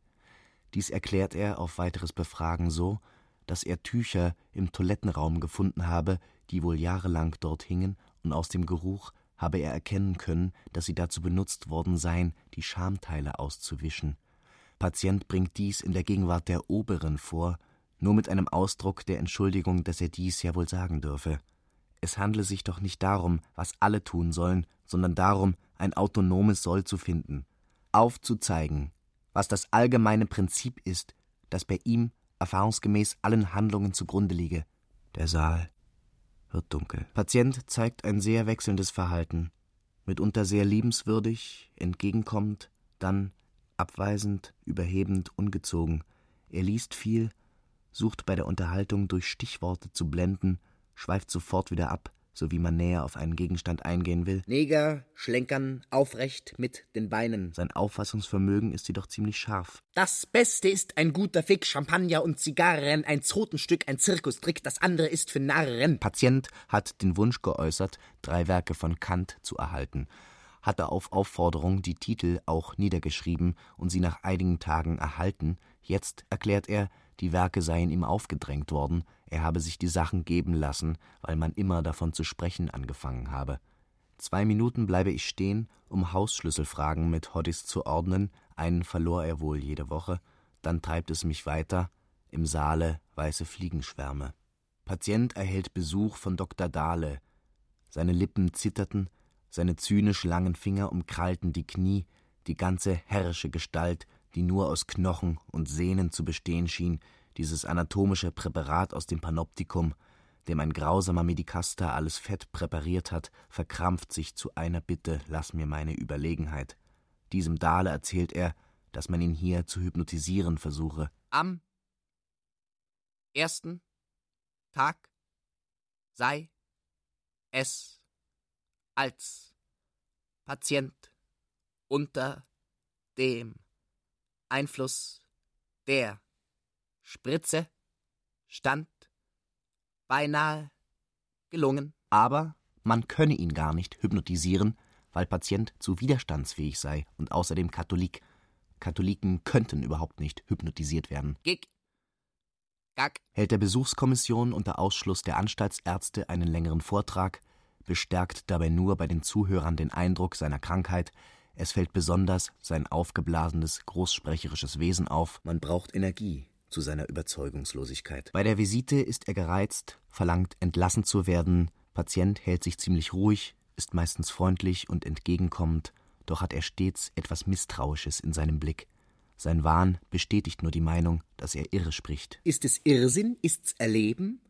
Dies erklärt er auf weiteres Befragen so, dass er Tücher im Toilettenraum gefunden habe, die wohl jahrelang dort hingen und aus dem Geruch habe er erkennen können, dass sie dazu benutzt worden seien, die Schamteile auszuwischen. Patient bringt dies in der Gegenwart der Oberen vor, nur mit einem Ausdruck der Entschuldigung, dass er dies ja wohl sagen dürfe. Es handle sich doch nicht darum, was alle tun sollen, sondern darum, ein autonomes Soll zu finden, aufzuzeigen, was das allgemeine Prinzip ist, das bei ihm erfahrungsgemäß allen Handlungen zugrunde liege. Der Saal wird dunkel. Patient zeigt ein sehr wechselndes Verhalten, mitunter sehr liebenswürdig, entgegenkommend, dann abweisend, überhebend, ungezogen. Er liest viel, sucht bei der Unterhaltung durch Stichworte zu blenden, schweift sofort wieder ab, so wie man näher auf einen Gegenstand eingehen will. Neger schlenkern aufrecht mit den Beinen. Sein Auffassungsvermögen ist jedoch ziemlich scharf. Das Beste ist ein guter Fick, Champagner und Zigarren, ein Zotenstück, ein Zirkustrick, das andere ist für Narren. Patient hat den Wunsch geäußert, drei Werke von Kant zu erhalten, hatte auf Aufforderung die Titel auch niedergeschrieben und sie nach einigen Tagen erhalten. Jetzt erklärt er, die Werke seien ihm aufgedrängt worden, er habe sich die Sachen geben lassen, weil man immer davon zu sprechen angefangen habe. Zwei Minuten bleibe ich stehen, um Hausschlüsselfragen mit Hoddis zu ordnen, einen verlor er wohl jede Woche, dann treibt es mich weiter, im Saale weiße Fliegenschwärme. Patient erhält Besuch von Dr. Dahle. Seine Lippen zitterten, seine zynisch langen Finger umkrallten die Knie, die ganze herrische Gestalt, die nur aus Knochen und Sehnen zu bestehen schien, dieses anatomische Präparat aus dem Panoptikum, dem ein grausamer Medikaster alles Fett präpariert hat, verkrampft sich zu einer Bitte, lass mir meine Überlegenheit. Diesem Dahle erzählt er, dass man ihn hier zu hypnotisieren versuche. Am ersten Tag sei es als Patient unter dem Einfluss der Spritze stand beinahe gelungen. Aber man könne ihn gar nicht hypnotisieren, weil Patient zu widerstandsfähig sei und außerdem Katholik. Katholiken könnten überhaupt nicht hypnotisiert werden. Gig. Gag. Hält der Besuchskommission unter Ausschluss der Anstaltsärzte einen längeren Vortrag, bestärkt dabei nur bei den Zuhörern den Eindruck seiner Krankheit, es fällt besonders sein aufgeblasenes, großsprecherisches Wesen auf. Man braucht Energie zu seiner Überzeugungslosigkeit. Bei der Visite ist er gereizt, verlangt entlassen zu werden. Patient hält sich ziemlich ruhig, ist meistens freundlich und entgegenkommend, doch hat er stets etwas Misstrauisches in seinem Blick. Sein Wahn bestätigt nur die Meinung, dass er irre spricht. Ist es Irrsinn? Ist's Erleben?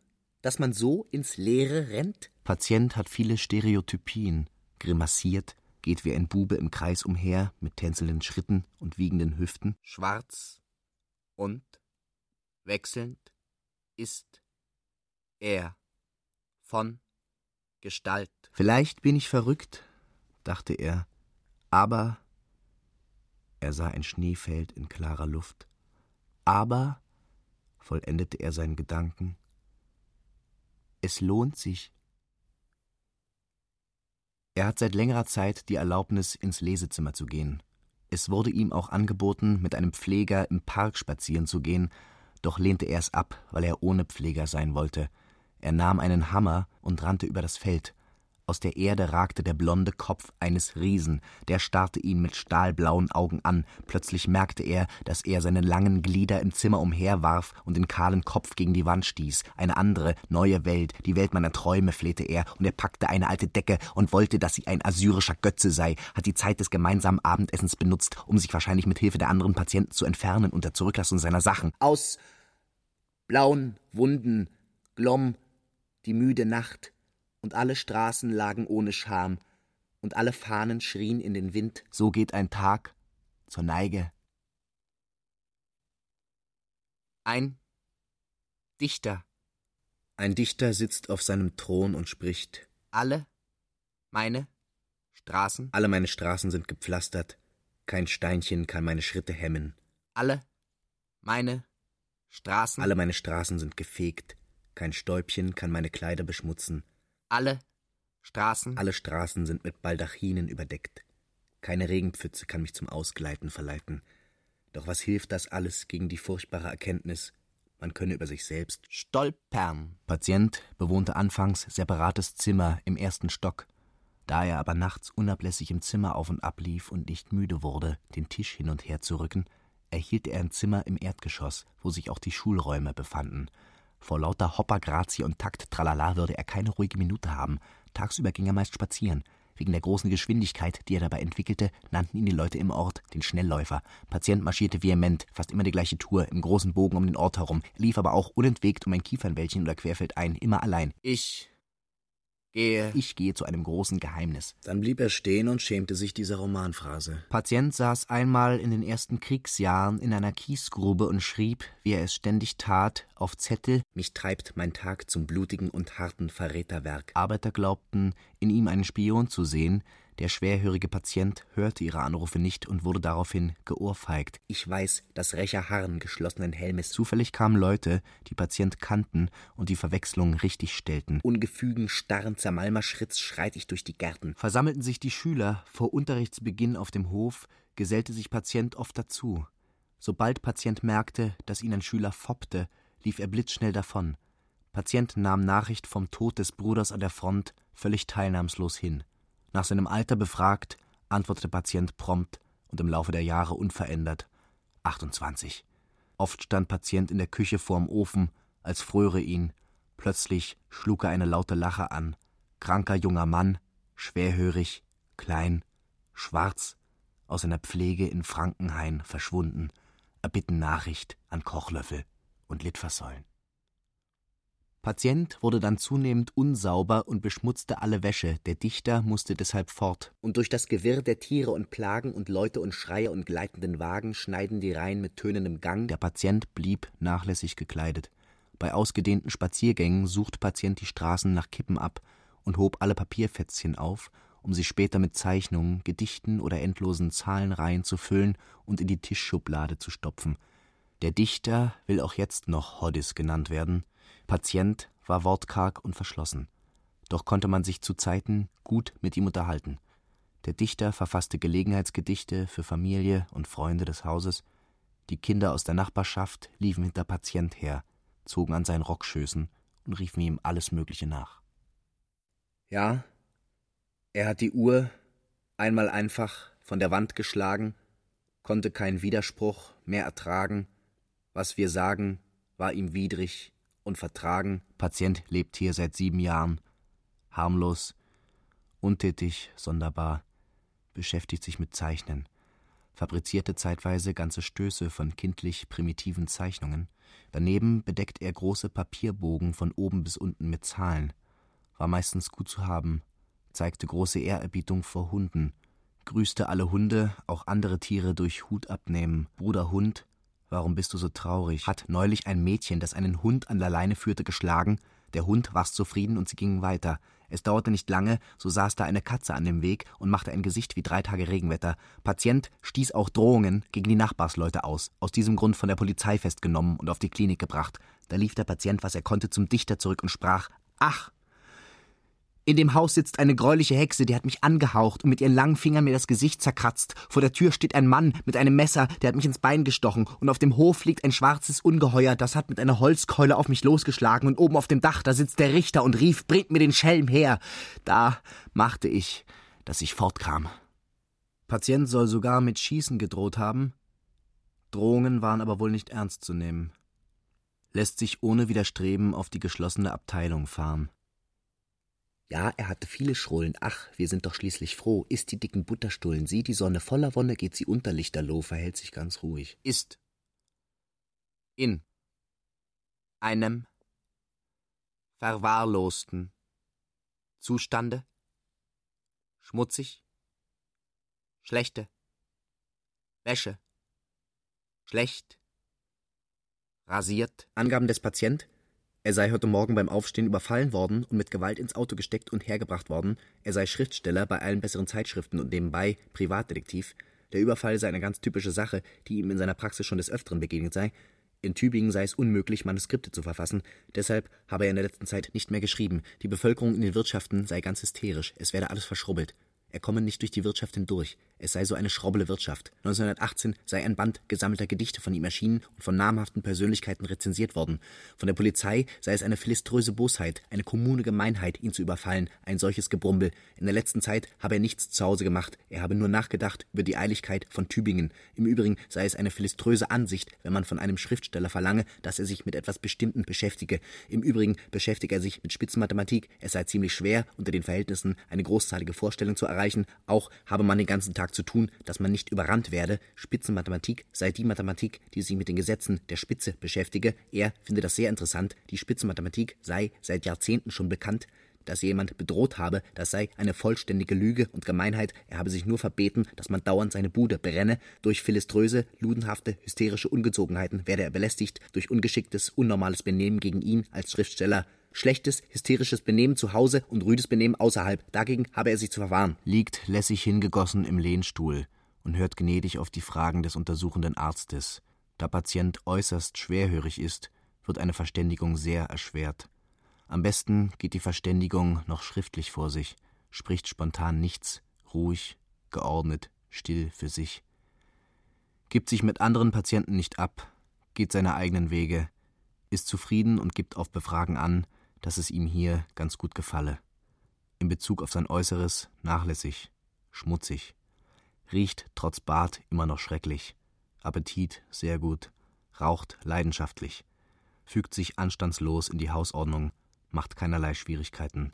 Dass man so ins Leere rennt? Patient hat viele Stereotypien, grimassiert, geht wie ein Bube im Kreis umher mit tänzelnden Schritten und wiegenden Hüften. Schwarz und wechselnd ist er von Gestalt. Vielleicht bin ich verrückt, dachte er, aber er sah ein Schneefeld in klarer Luft. Aber, vollendete er seinen Gedanken, es lohnt sich, er hat seit längerer Zeit die Erlaubnis, ins Lesezimmer zu gehen. Es wurde ihm auch angeboten, mit einem Pfleger im Park spazieren zu gehen, doch lehnte er es ab, weil er ohne Pfleger sein wollte. Er nahm einen Hammer und rannte über das Feld. Aus der Erde ragte der blonde Kopf eines Riesen, der starrte ihn mit stahlblauen Augen an. Plötzlich merkte er, dass er seine langen Glieder im Zimmer umherwarf und den kahlen Kopf gegen die Wand stieß. Eine andere, neue Welt, die Welt meiner Träume, flehte er, und er packte eine alte Decke und wollte, dass sie ein assyrischer Götze sei, hat die Zeit des gemeinsamen Abendessens benutzt, um sich wahrscheinlich mit Hilfe der anderen Patienten zu entfernen unter Zurücklassung seiner Sachen. Aus blauen Wunden glomm die müde Nacht, und alle Straßen lagen ohne Scham, und alle Fahnen schrien in den Wind. So geht ein Tag zur Neige. Ein Dichter. Ein Dichter sitzt auf seinem Thron und spricht. Alle meine Straßen. Alle meine Straßen sind gepflastert. Kein Steinchen kann meine Schritte hemmen. Alle meine Straßen. Alle meine Straßen sind gefegt. Kein Stäubchen kann meine Kleider beschmutzen. Alle Straßen. Alle Straßen sind mit Baldachinen überdeckt. Keine Regenpfütze kann mich zum Ausgleiten verleiten. Doch was hilft das alles gegen die furchtbare Erkenntnis, man könne über sich selbst stolpern. Patient bewohnte anfangs separates Zimmer im ersten Stock. Da er aber nachts unablässig im Zimmer auf und ab lief und nicht müde wurde, den Tisch hin und her zu rücken, erhielt er ein Zimmer im Erdgeschoss, wo sich auch die Schulräume befanden. Vor lauter Hopper, Grazie und Takt Tralala würde er keine ruhige Minute haben. Tagsüber ging er meist spazieren. Wegen der großen Geschwindigkeit, die er dabei entwickelte, nannten ihn die Leute im Ort den Schnellläufer. Patient marschierte vehement, fast immer die gleiche Tour, im großen Bogen um den Ort herum, lief aber auch unentwegt um ein Kiefernwäldchen oder Querfeld ein, immer allein. Ich gehe. Ich gehe zu einem großen Geheimnis. Dann blieb er stehen und schämte sich dieser Romanphrase. Patient saß einmal in den ersten Kriegsjahren in einer Kiesgrube und schrieb, wie er es ständig tat, auf Zettel Mich treibt mein Tag zum blutigen und harten Verräterwerk. Arbeiter glaubten, in ihm einen Spion zu sehen, der schwerhörige Patient hörte ihre Anrufe nicht und wurde daraufhin geohrfeigt. Ich weiß, das Rächer harren geschlossenen Helmes. Zufällig kamen Leute, die Patient kannten und die Verwechslung richtig stellten. Ungefügen, starren Zermalmerschritts schreit ich durch die Gärten. Versammelten sich die Schüler vor Unterrichtsbeginn auf dem Hof, gesellte sich Patient oft dazu. Sobald Patient merkte, dass ihn ein Schüler foppte, lief er blitzschnell davon. Patient nahm Nachricht vom Tod des Bruders an der Front völlig teilnahmslos hin. Nach seinem Alter befragt, antwortete Patient prompt und im Laufe der Jahre unverändert 28. Oft stand Patient in der Küche vorm Ofen, als fröre ihn. Plötzlich schlug er eine laute Lache an. Kranker junger Mann, schwerhörig, klein, schwarz, aus einer Pflege in Frankenhain verschwunden, erbitten Nachricht an Kochlöffel und Litfaßsäulen. Patient wurde dann zunehmend unsauber und beschmutzte alle Wäsche, der Dichter musste deshalb fort. Und durch das Gewirr der Tiere und Plagen und Leute und Schreie und gleitenden Wagen schneiden die Reihen mit tönendem Gang. Der Patient blieb nachlässig gekleidet. Bei ausgedehnten Spaziergängen sucht Patient die Straßen nach Kippen ab und hob alle Papierfätzchen auf, um sie später mit Zeichnungen, Gedichten oder endlosen Zahlenreihen zu füllen und in die Tischschublade zu stopfen. Der Dichter will auch jetzt noch Hoddis genannt werden, Patient war wortkarg und verschlossen. Doch konnte man sich zu Zeiten gut mit ihm unterhalten. Der Dichter verfasste Gelegenheitsgedichte für Familie und Freunde des Hauses. Die Kinder aus der Nachbarschaft liefen hinter Patient her, zogen an seinen Rockschößen und riefen ihm alles Mögliche nach. Ja, er hat die Uhr einmal einfach von der Wand geschlagen, konnte keinen Widerspruch mehr ertragen. Was wir sagen, war ihm widrig und vertragen. Patient lebt hier seit sieben Jahren. Harmlos, untätig, sonderbar, beschäftigt sich mit Zeichnen, fabrizierte zeitweise ganze Stöße von kindlich primitiven Zeichnungen. Daneben bedeckt er große Papierbogen von oben bis unten mit Zahlen, war meistens gut zu haben, zeigte große Ehrerbietung vor Hunden, grüßte alle Hunde, auch andere Tiere durch Hut abnehmen. Bruder Hund, Warum bist du so traurig? Hat neulich ein Mädchen, das einen Hund an der Leine führte, geschlagen. Der Hund war's zufrieden und sie gingen weiter. Es dauerte nicht lange, so saß da eine Katze an dem Weg und machte ein Gesicht wie drei Tage Regenwetter. Patient stieß auch Drohungen gegen die Nachbarsleute aus, aus diesem Grund von der Polizei festgenommen und auf die Klinik gebracht. Da lief der Patient, was er konnte, zum Dichter zurück und sprach: Ach, in dem Haus sitzt eine greuliche Hexe, die hat mich angehaucht und mit ihren langen Fingern mir das Gesicht zerkratzt. Vor der Tür steht ein Mann mit einem Messer, der hat mich ins Bein gestochen. Und auf dem Hof liegt ein schwarzes Ungeheuer, das hat mit einer Holzkeule auf mich losgeschlagen. Und oben auf dem Dach, da sitzt der Richter und rief, bringt mir den Schelm her. Da machte ich, dass ich fortkam. Patient soll sogar mit Schießen gedroht haben. Drohungen waren aber wohl nicht ernst zu nehmen. Lässt sich ohne Widerstreben auf die geschlossene Abteilung fahren. Ja, er hatte viele Schrullen. Ach, wir sind doch schließlich froh. Isst die dicken Butterstullen. Sieh die Sonne voller Wonne, geht sie unter Lichterloh, verhält sich ganz ruhig. Ist in einem verwahrlosten Zustande schmutzig, schlechte Wäsche, schlecht, rasiert. Angaben des Patient? Er sei heute Morgen beim Aufstehen überfallen worden und mit Gewalt ins Auto gesteckt und hergebracht worden. Er sei Schriftsteller bei allen besseren Zeitschriften und nebenbei Privatdetektiv. Der Überfall sei eine ganz typische Sache, die ihm in seiner Praxis schon des Öfteren begegnet sei. In Tübingen sei es unmöglich, Manuskripte zu verfassen. Deshalb habe er in der letzten Zeit nicht mehr geschrieben. Die Bevölkerung in den Wirtschaften sei ganz hysterisch. Es werde alles verschrubbelt. Er komme nicht durch die Wirtschaft hindurch. Es sei so eine schrobbele Wirtschaft. 1918 sei ein Band gesammelter Gedichte von ihm erschienen und von namhaften Persönlichkeiten rezensiert worden. Von der Polizei sei es eine philiströse Bosheit, eine kommune Gemeinheit, ihn zu überfallen, ein solches Gebrumbel. In der letzten Zeit habe er nichts zu Hause gemacht. Er habe nur nachgedacht über die Eiligkeit von Tübingen. Im Übrigen sei es eine philiströse Ansicht, wenn man von einem Schriftsteller verlange, dass er sich mit etwas Bestimmten beschäftige. Im Übrigen beschäftige er sich mit Spitzenmathematik. Es sei ziemlich schwer, unter den Verhältnissen eine großzahlige Vorstellung zu erreichen. Auch habe man den ganzen Tag zu tun, dass man nicht überrannt werde. Spitzenmathematik sei die Mathematik, die sich mit den Gesetzen der Spitze beschäftige. Er finde das sehr interessant. Die Spitzenmathematik sei seit Jahrzehnten schon bekannt dass jemand bedroht habe, das sei eine vollständige Lüge und Gemeinheit, er habe sich nur verbeten, dass man dauernd seine Bude brenne, durch philiströse, ludenhafte, hysterische Ungezogenheiten werde er belästigt, durch ungeschicktes, unnormales Benehmen gegen ihn als Schriftsteller, schlechtes, hysterisches Benehmen zu Hause und rüdes Benehmen außerhalb. Dagegen habe er sich zu verwahren. Liegt lässig hingegossen im Lehnstuhl und hört gnädig auf die Fragen des untersuchenden Arztes. Da Patient äußerst schwerhörig ist, wird eine Verständigung sehr erschwert. Am besten geht die Verständigung noch schriftlich vor sich, spricht spontan nichts, ruhig, geordnet, still für sich. Gibt sich mit anderen Patienten nicht ab, geht seine eigenen Wege, ist zufrieden und gibt auf Befragen an, dass es ihm hier ganz gut gefalle. In Bezug auf sein Äußeres nachlässig, schmutzig. Riecht trotz Bart immer noch schrecklich. Appetit sehr gut. Raucht leidenschaftlich. Fügt sich anstandslos in die Hausordnung, macht keinerlei Schwierigkeiten.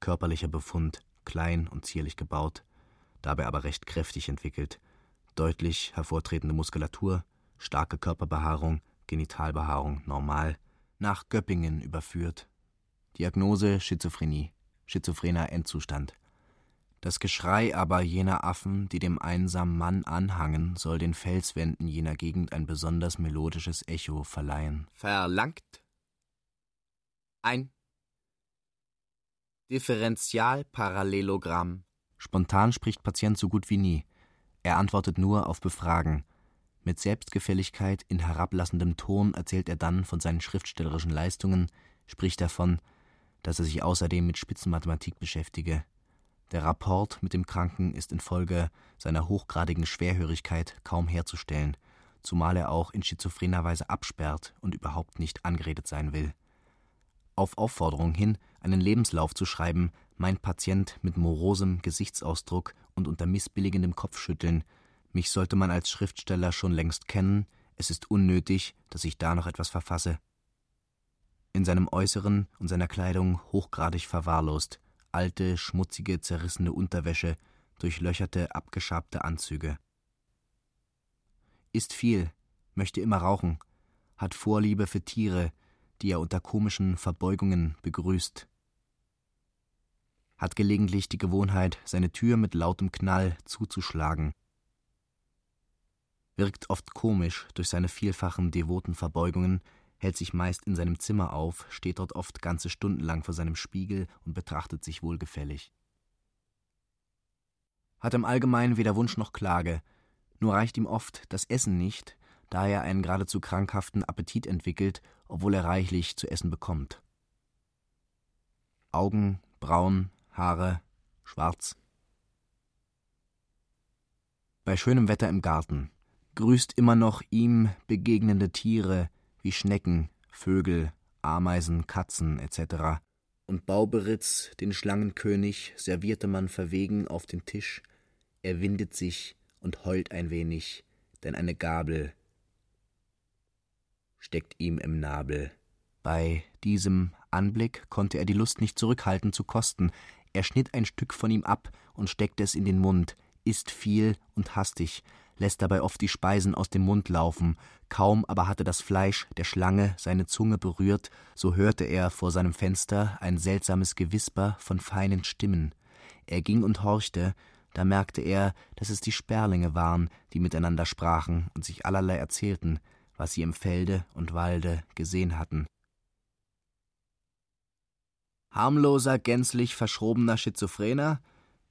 Körperlicher Befund, klein und zierlich gebaut, dabei aber recht kräftig entwickelt. Deutlich hervortretende Muskulatur, starke Körperbehaarung, Genitalbehaarung normal, nach Göppingen überführt, Diagnose Schizophrenie, schizophrener Endzustand. Das Geschrei aber jener Affen, die dem einsamen Mann anhangen, soll den Felswänden jener Gegend ein besonders melodisches Echo verleihen. Verlangt ein Differentialparallelogramm. Spontan spricht Patient so gut wie nie. Er antwortet nur auf Befragen. Mit Selbstgefälligkeit in herablassendem Ton erzählt er dann von seinen schriftstellerischen Leistungen, spricht davon, dass er sich außerdem mit Spitzenmathematik beschäftige. Der Rapport mit dem Kranken ist infolge seiner hochgradigen Schwerhörigkeit kaum herzustellen, zumal er auch in schizophrener Weise absperrt und überhaupt nicht angeredet sein will. Auf Aufforderung hin, einen Lebenslauf zu schreiben, meint Patient mit morosem Gesichtsausdruck und unter missbilligendem Kopfschütteln, mich sollte man als Schriftsteller schon längst kennen, es ist unnötig, dass ich da noch etwas verfasse in seinem Äußeren und seiner Kleidung hochgradig verwahrlost, alte, schmutzige, zerrissene Unterwäsche, durchlöcherte, abgeschabte Anzüge. Isst viel, möchte immer rauchen, hat Vorliebe für Tiere, die er unter komischen Verbeugungen begrüßt, hat gelegentlich die Gewohnheit, seine Tür mit lautem Knall zuzuschlagen, wirkt oft komisch durch seine vielfachen devoten Verbeugungen, hält sich meist in seinem Zimmer auf, steht dort oft ganze Stunden lang vor seinem Spiegel und betrachtet sich wohlgefällig. Hat im Allgemeinen weder Wunsch noch Klage, nur reicht ihm oft das Essen nicht, da er einen geradezu krankhaften Appetit entwickelt, obwohl er reichlich zu essen bekommt. Augen, braun, Haare, schwarz. Bei schönem Wetter im Garten grüßt immer noch ihm begegnende Tiere, wie Schnecken, Vögel, Ameisen, Katzen etc. Und Bauberitz, den Schlangenkönig, servierte man verwegen auf den Tisch. Er windet sich und heult ein wenig, denn eine Gabel steckt ihm im Nabel. Bei diesem Anblick konnte er die Lust nicht zurückhalten zu kosten. Er schnitt ein Stück von ihm ab und steckte es in den Mund, isst viel und hastig, lässt dabei oft die Speisen aus dem Mund laufen, kaum aber hatte das Fleisch der Schlange seine Zunge berührt, so hörte er vor seinem Fenster ein seltsames Gewisper von feinen Stimmen. Er ging und horchte, da merkte er, dass es die Sperlinge waren, die miteinander sprachen und sich allerlei erzählten, was sie im Felde und Walde gesehen hatten. Harmloser, gänzlich verschrobener Schizophrener,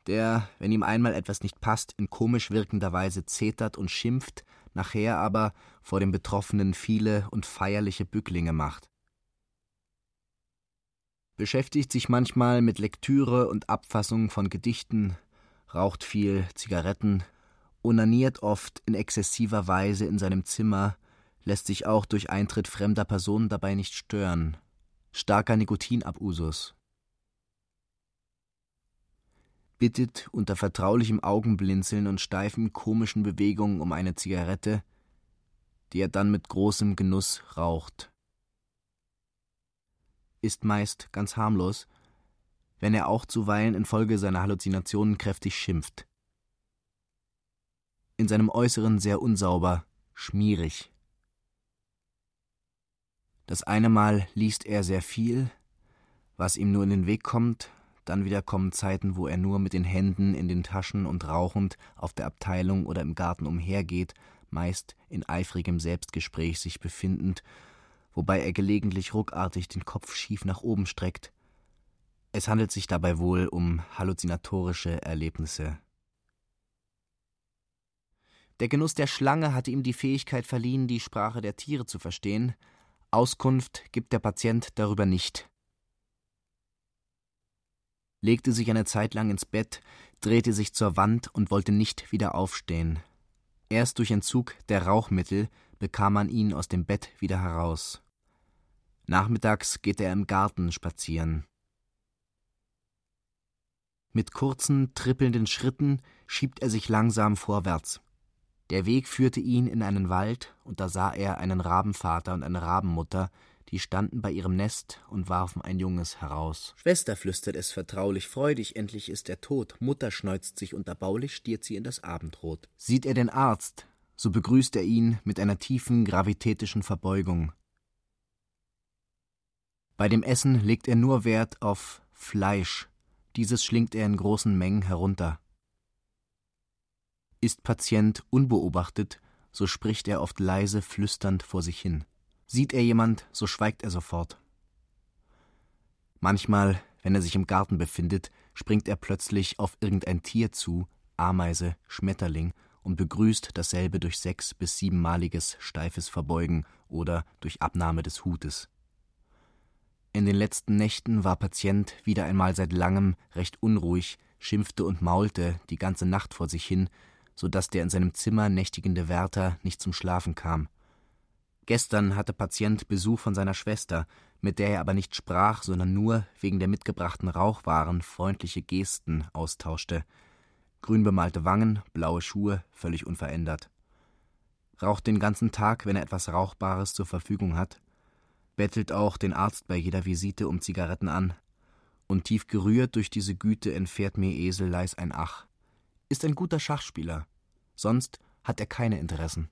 der, wenn ihm einmal etwas nicht passt, in komisch wirkender Weise zetert und schimpft, nachher aber vor dem Betroffenen viele und feierliche Bücklinge macht. Beschäftigt sich manchmal mit Lektüre und Abfassung von Gedichten, raucht viel Zigaretten, onaniert oft in exzessiver Weise in seinem Zimmer, lässt sich auch durch Eintritt fremder Personen dabei nicht stören. Starker Nikotinabusus. Bittet unter vertraulichem Augenblinzeln und steifen komischen Bewegungen um eine Zigarette, die er dann mit großem Genuss raucht. Ist meist ganz harmlos, wenn er auch zuweilen infolge seiner Halluzinationen kräftig schimpft. In seinem Äußeren sehr unsauber, schmierig. Das eine Mal liest er sehr viel, was ihm nur in den Weg kommt, dann wieder kommen Zeiten, wo er nur mit den Händen in den Taschen und rauchend auf der Abteilung oder im Garten umhergeht, meist in eifrigem Selbstgespräch sich befindend, wobei er gelegentlich ruckartig den Kopf schief nach oben streckt, es handelt sich dabei wohl um halluzinatorische Erlebnisse. Der Genuss der Schlange hatte ihm die Fähigkeit verliehen, die Sprache der Tiere zu verstehen. Auskunft gibt der Patient darüber nicht. Legte sich eine Zeit lang ins Bett, drehte sich zur Wand und wollte nicht wieder aufstehen. Erst durch Entzug der Rauchmittel bekam man ihn aus dem Bett wieder heraus. Nachmittags geht er im Garten spazieren. Mit kurzen, trippelnden Schritten schiebt er sich langsam vorwärts. Der Weg führte ihn in einen Wald, und da sah er einen Rabenvater und eine Rabenmutter, die standen bei ihrem Nest und warfen ein Junges heraus. Schwester flüstert es vertraulich, freudig, endlich ist er tot. Mutter schneuzt sich und erbaulich stiert sie in das Abendrot. Sieht er den Arzt, so begrüßt er ihn mit einer tiefen gravitätischen Verbeugung. Bei dem Essen legt er nur Wert auf Fleisch, dieses schlingt er in großen Mengen herunter. Ist Patient unbeobachtet, so spricht er oft leise flüsternd vor sich hin. Sieht er jemand, so schweigt er sofort. Manchmal, wenn er sich im Garten befindet, springt er plötzlich auf irgendein Tier zu, Ameise, Schmetterling, und begrüßt dasselbe durch sechs- bis siebenmaliges steifes Verbeugen oder durch Abnahme des Hutes. In den letzten Nächten war Patient wieder einmal seit langem recht unruhig, schimpfte und maulte die ganze Nacht vor sich hin, so dass der in seinem Zimmer nächtigende Wärter nicht zum Schlafen kam. Gestern hatte Patient Besuch von seiner Schwester, mit der er aber nicht sprach, sondern nur wegen der mitgebrachten Rauchwaren freundliche Gesten austauschte. Grün bemalte Wangen, blaue Schuhe, völlig unverändert. Raucht den ganzen Tag, wenn er etwas Rauchbares zur Verfügung hat, bettelt auch den Arzt bei jeder Visite um Zigaretten an. Und tief gerührt durch diese Güte entfährt mir Esel leis ein Ach. Ist ein guter Schachspieler. Sonst hat er keine Interessen.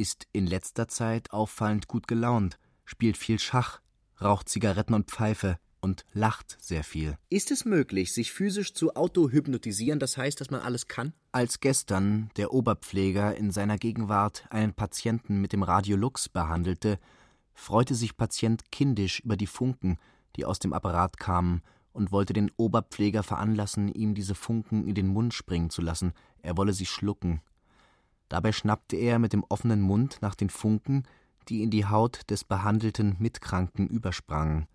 Ist in letzter Zeit auffallend gut gelaunt, spielt viel Schach, raucht Zigaretten und Pfeife und lacht sehr viel. Ist es möglich, sich physisch zu autohypnotisieren, das heißt, dass man alles kann? Als gestern der Oberpfleger in seiner Gegenwart einen Patienten mit dem Radiolux behandelte, freute sich Patient kindisch über die Funken, die aus dem Apparat kamen, und wollte den Oberpfleger veranlassen, ihm diese Funken in den Mund springen zu lassen, er wolle sie schlucken. Dabei schnappte er mit dem offenen Mund nach den Funken, die in die Haut des behandelten Mitkranken übersprangen.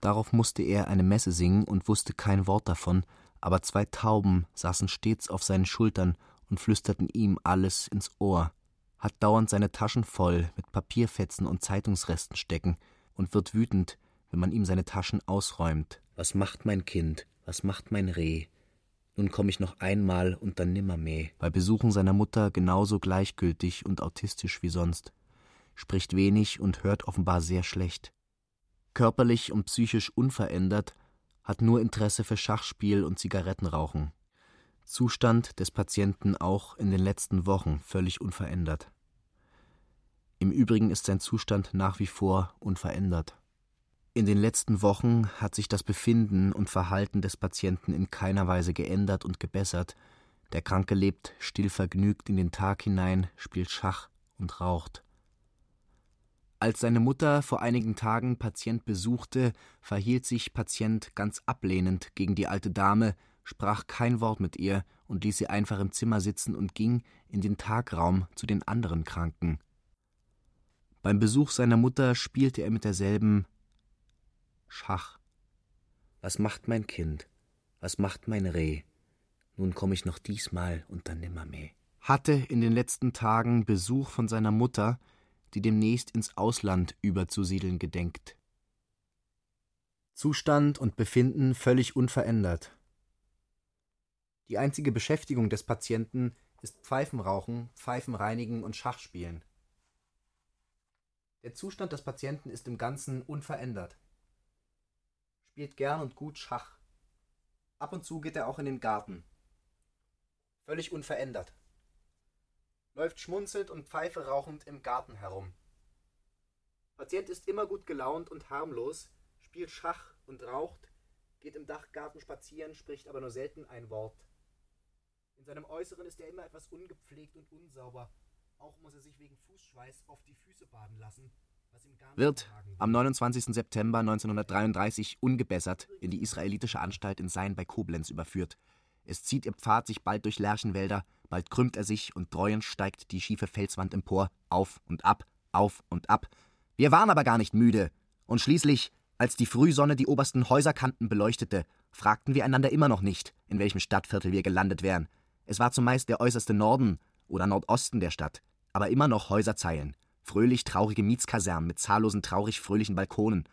Darauf musste er eine Messe singen und wusste kein Wort davon, aber zwei Tauben saßen stets auf seinen Schultern und flüsterten ihm alles ins Ohr hat dauernd seine Taschen voll mit Papierfetzen und Zeitungsresten stecken und wird wütend, wenn man ihm seine Taschen ausräumt. Was macht mein Kind? Was macht mein Reh? Nun komm ich noch einmal und dann nimmermehr. Bei Besuchen seiner Mutter genauso gleichgültig und autistisch wie sonst. Spricht wenig und hört offenbar sehr schlecht. Körperlich und psychisch unverändert, hat nur Interesse für Schachspiel und Zigarettenrauchen. Zustand des Patienten auch in den letzten Wochen völlig unverändert. Im Übrigen ist sein Zustand nach wie vor unverändert. In den letzten Wochen hat sich das Befinden und Verhalten des Patienten in keiner Weise geändert und gebessert. Der Kranke lebt stillvergnügt in den Tag hinein, spielt Schach und raucht. Als seine Mutter vor einigen Tagen Patient besuchte, verhielt sich Patient ganz ablehnend gegen die alte Dame sprach kein Wort mit ihr und ließ sie einfach im Zimmer sitzen und ging in den Tagraum zu den anderen Kranken. Beim Besuch seiner Mutter spielte er mit derselben Schach. Was macht mein Kind? Was macht mein Reh? Nun komme ich noch diesmal und dann nimmermehr. Hatte in den letzten Tagen Besuch von seiner Mutter, die demnächst ins Ausland überzusiedeln gedenkt. Zustand und Befinden völlig unverändert. Die einzige Beschäftigung des Patienten ist Pfeifenrauchen, Pfeifenreinigen und Schachspielen. Der Zustand des Patienten ist im Ganzen unverändert. Spielt gern und gut Schach. Ab und zu geht er auch in den Garten. Völlig unverändert. Läuft schmunzelnd und Pfeife rauchend im Garten herum. Patient ist immer gut gelaunt und harmlos, spielt Schach und raucht, geht im Dachgarten spazieren, spricht aber nur selten ein Wort. In seinem Äußeren ist er immer etwas ungepflegt und unsauber. Auch muss er sich wegen Fußschweiß auf die Füße baden lassen, Wird am 29. September 1933 ungebessert in die israelitische Anstalt in Sein bei Koblenz überführt. Es zieht ihr Pfad sich bald durch Lärchenwälder, bald krümmt er sich und dreuend steigt die schiefe Felswand empor, auf und ab, auf und ab. Wir waren aber gar nicht müde. Und schließlich, als die Frühsonne die obersten Häuserkanten beleuchtete, fragten wir einander immer noch nicht, in welchem Stadtviertel wir gelandet wären. Es war zumeist der äußerste Norden oder Nordosten der Stadt, aber immer noch Häuserzeilen, fröhlich traurige Mietskasernen mit zahllosen traurig fröhlichen Balkonen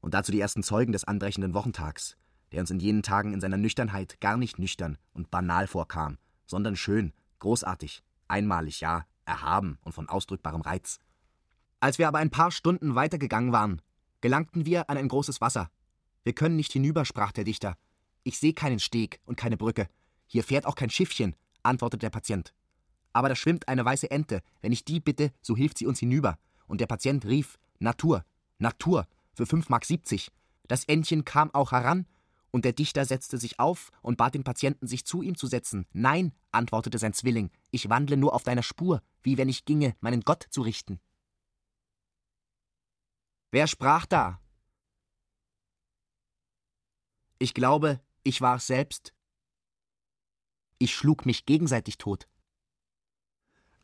und dazu die ersten Zeugen des anbrechenden Wochentags, der uns in jenen Tagen in seiner Nüchternheit gar nicht nüchtern und banal vorkam, sondern schön, großartig, einmalig, ja, erhaben und von ausdrückbarem Reiz. Als wir aber ein paar Stunden weitergegangen waren, gelangten wir an ein großes Wasser. Wir können nicht hinüber, sprach der Dichter. Ich sehe keinen Steg und keine Brücke. Hier fährt auch kein Schiffchen, antwortet der Patient. Aber da schwimmt eine weiße Ente. Wenn ich die bitte, so hilft sie uns hinüber. Und der Patient rief: Natur, Natur, für fünf Mark siebzig. Das Entchen kam auch heran, und der Dichter setzte sich auf und bat den Patienten, sich zu ihm zu setzen. Nein, antwortete sein Zwilling, ich wandle nur auf deiner Spur, wie wenn ich ginge, meinen Gott zu richten. Wer sprach da? Ich glaube, ich war es selbst, ich schlug mich gegenseitig tot.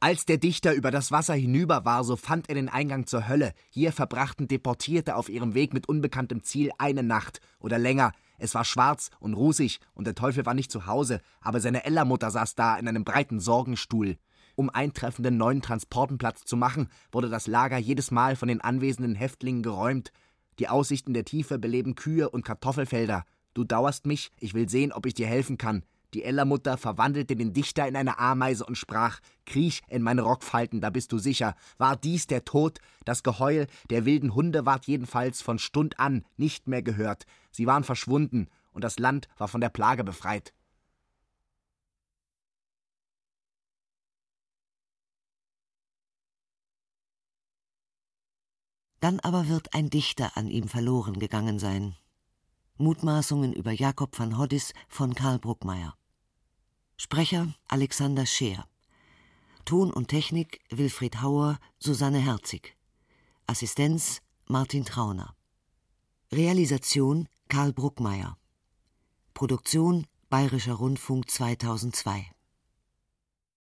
Als der Dichter über das Wasser hinüber war, so fand er den Eingang zur Hölle. Hier verbrachten Deportierte auf ihrem Weg mit unbekanntem Ziel eine Nacht oder länger. Es war schwarz und rußig und der Teufel war nicht zu Hause, aber seine Ellermutter saß da in einem breiten Sorgenstuhl. Um eintreffenden neuen Transporten Platz zu machen, wurde das Lager jedes Mal von den anwesenden Häftlingen geräumt. Die Aussichten der Tiefe beleben Kühe und Kartoffelfelder. Du dauerst mich, ich will sehen, ob ich dir helfen kann. Die Ellermutter verwandelte den Dichter in eine Ameise und sprach: Kriech in meine Rockfalten, da bist du sicher. War dies der Tod? Das Geheul der wilden Hunde ward jedenfalls von Stund an nicht mehr gehört. Sie waren verschwunden und das Land war von der Plage befreit. Dann aber wird ein Dichter an ihm verloren gegangen sein. Mutmaßungen über Jakob van Hoddis von Karl Bruckmeier. Sprecher Alexander Scheer. Ton und Technik Wilfried Hauer, Susanne Herzig. Assistenz Martin Trauner. Realisation Karl Bruckmeier. Produktion Bayerischer Rundfunk 2002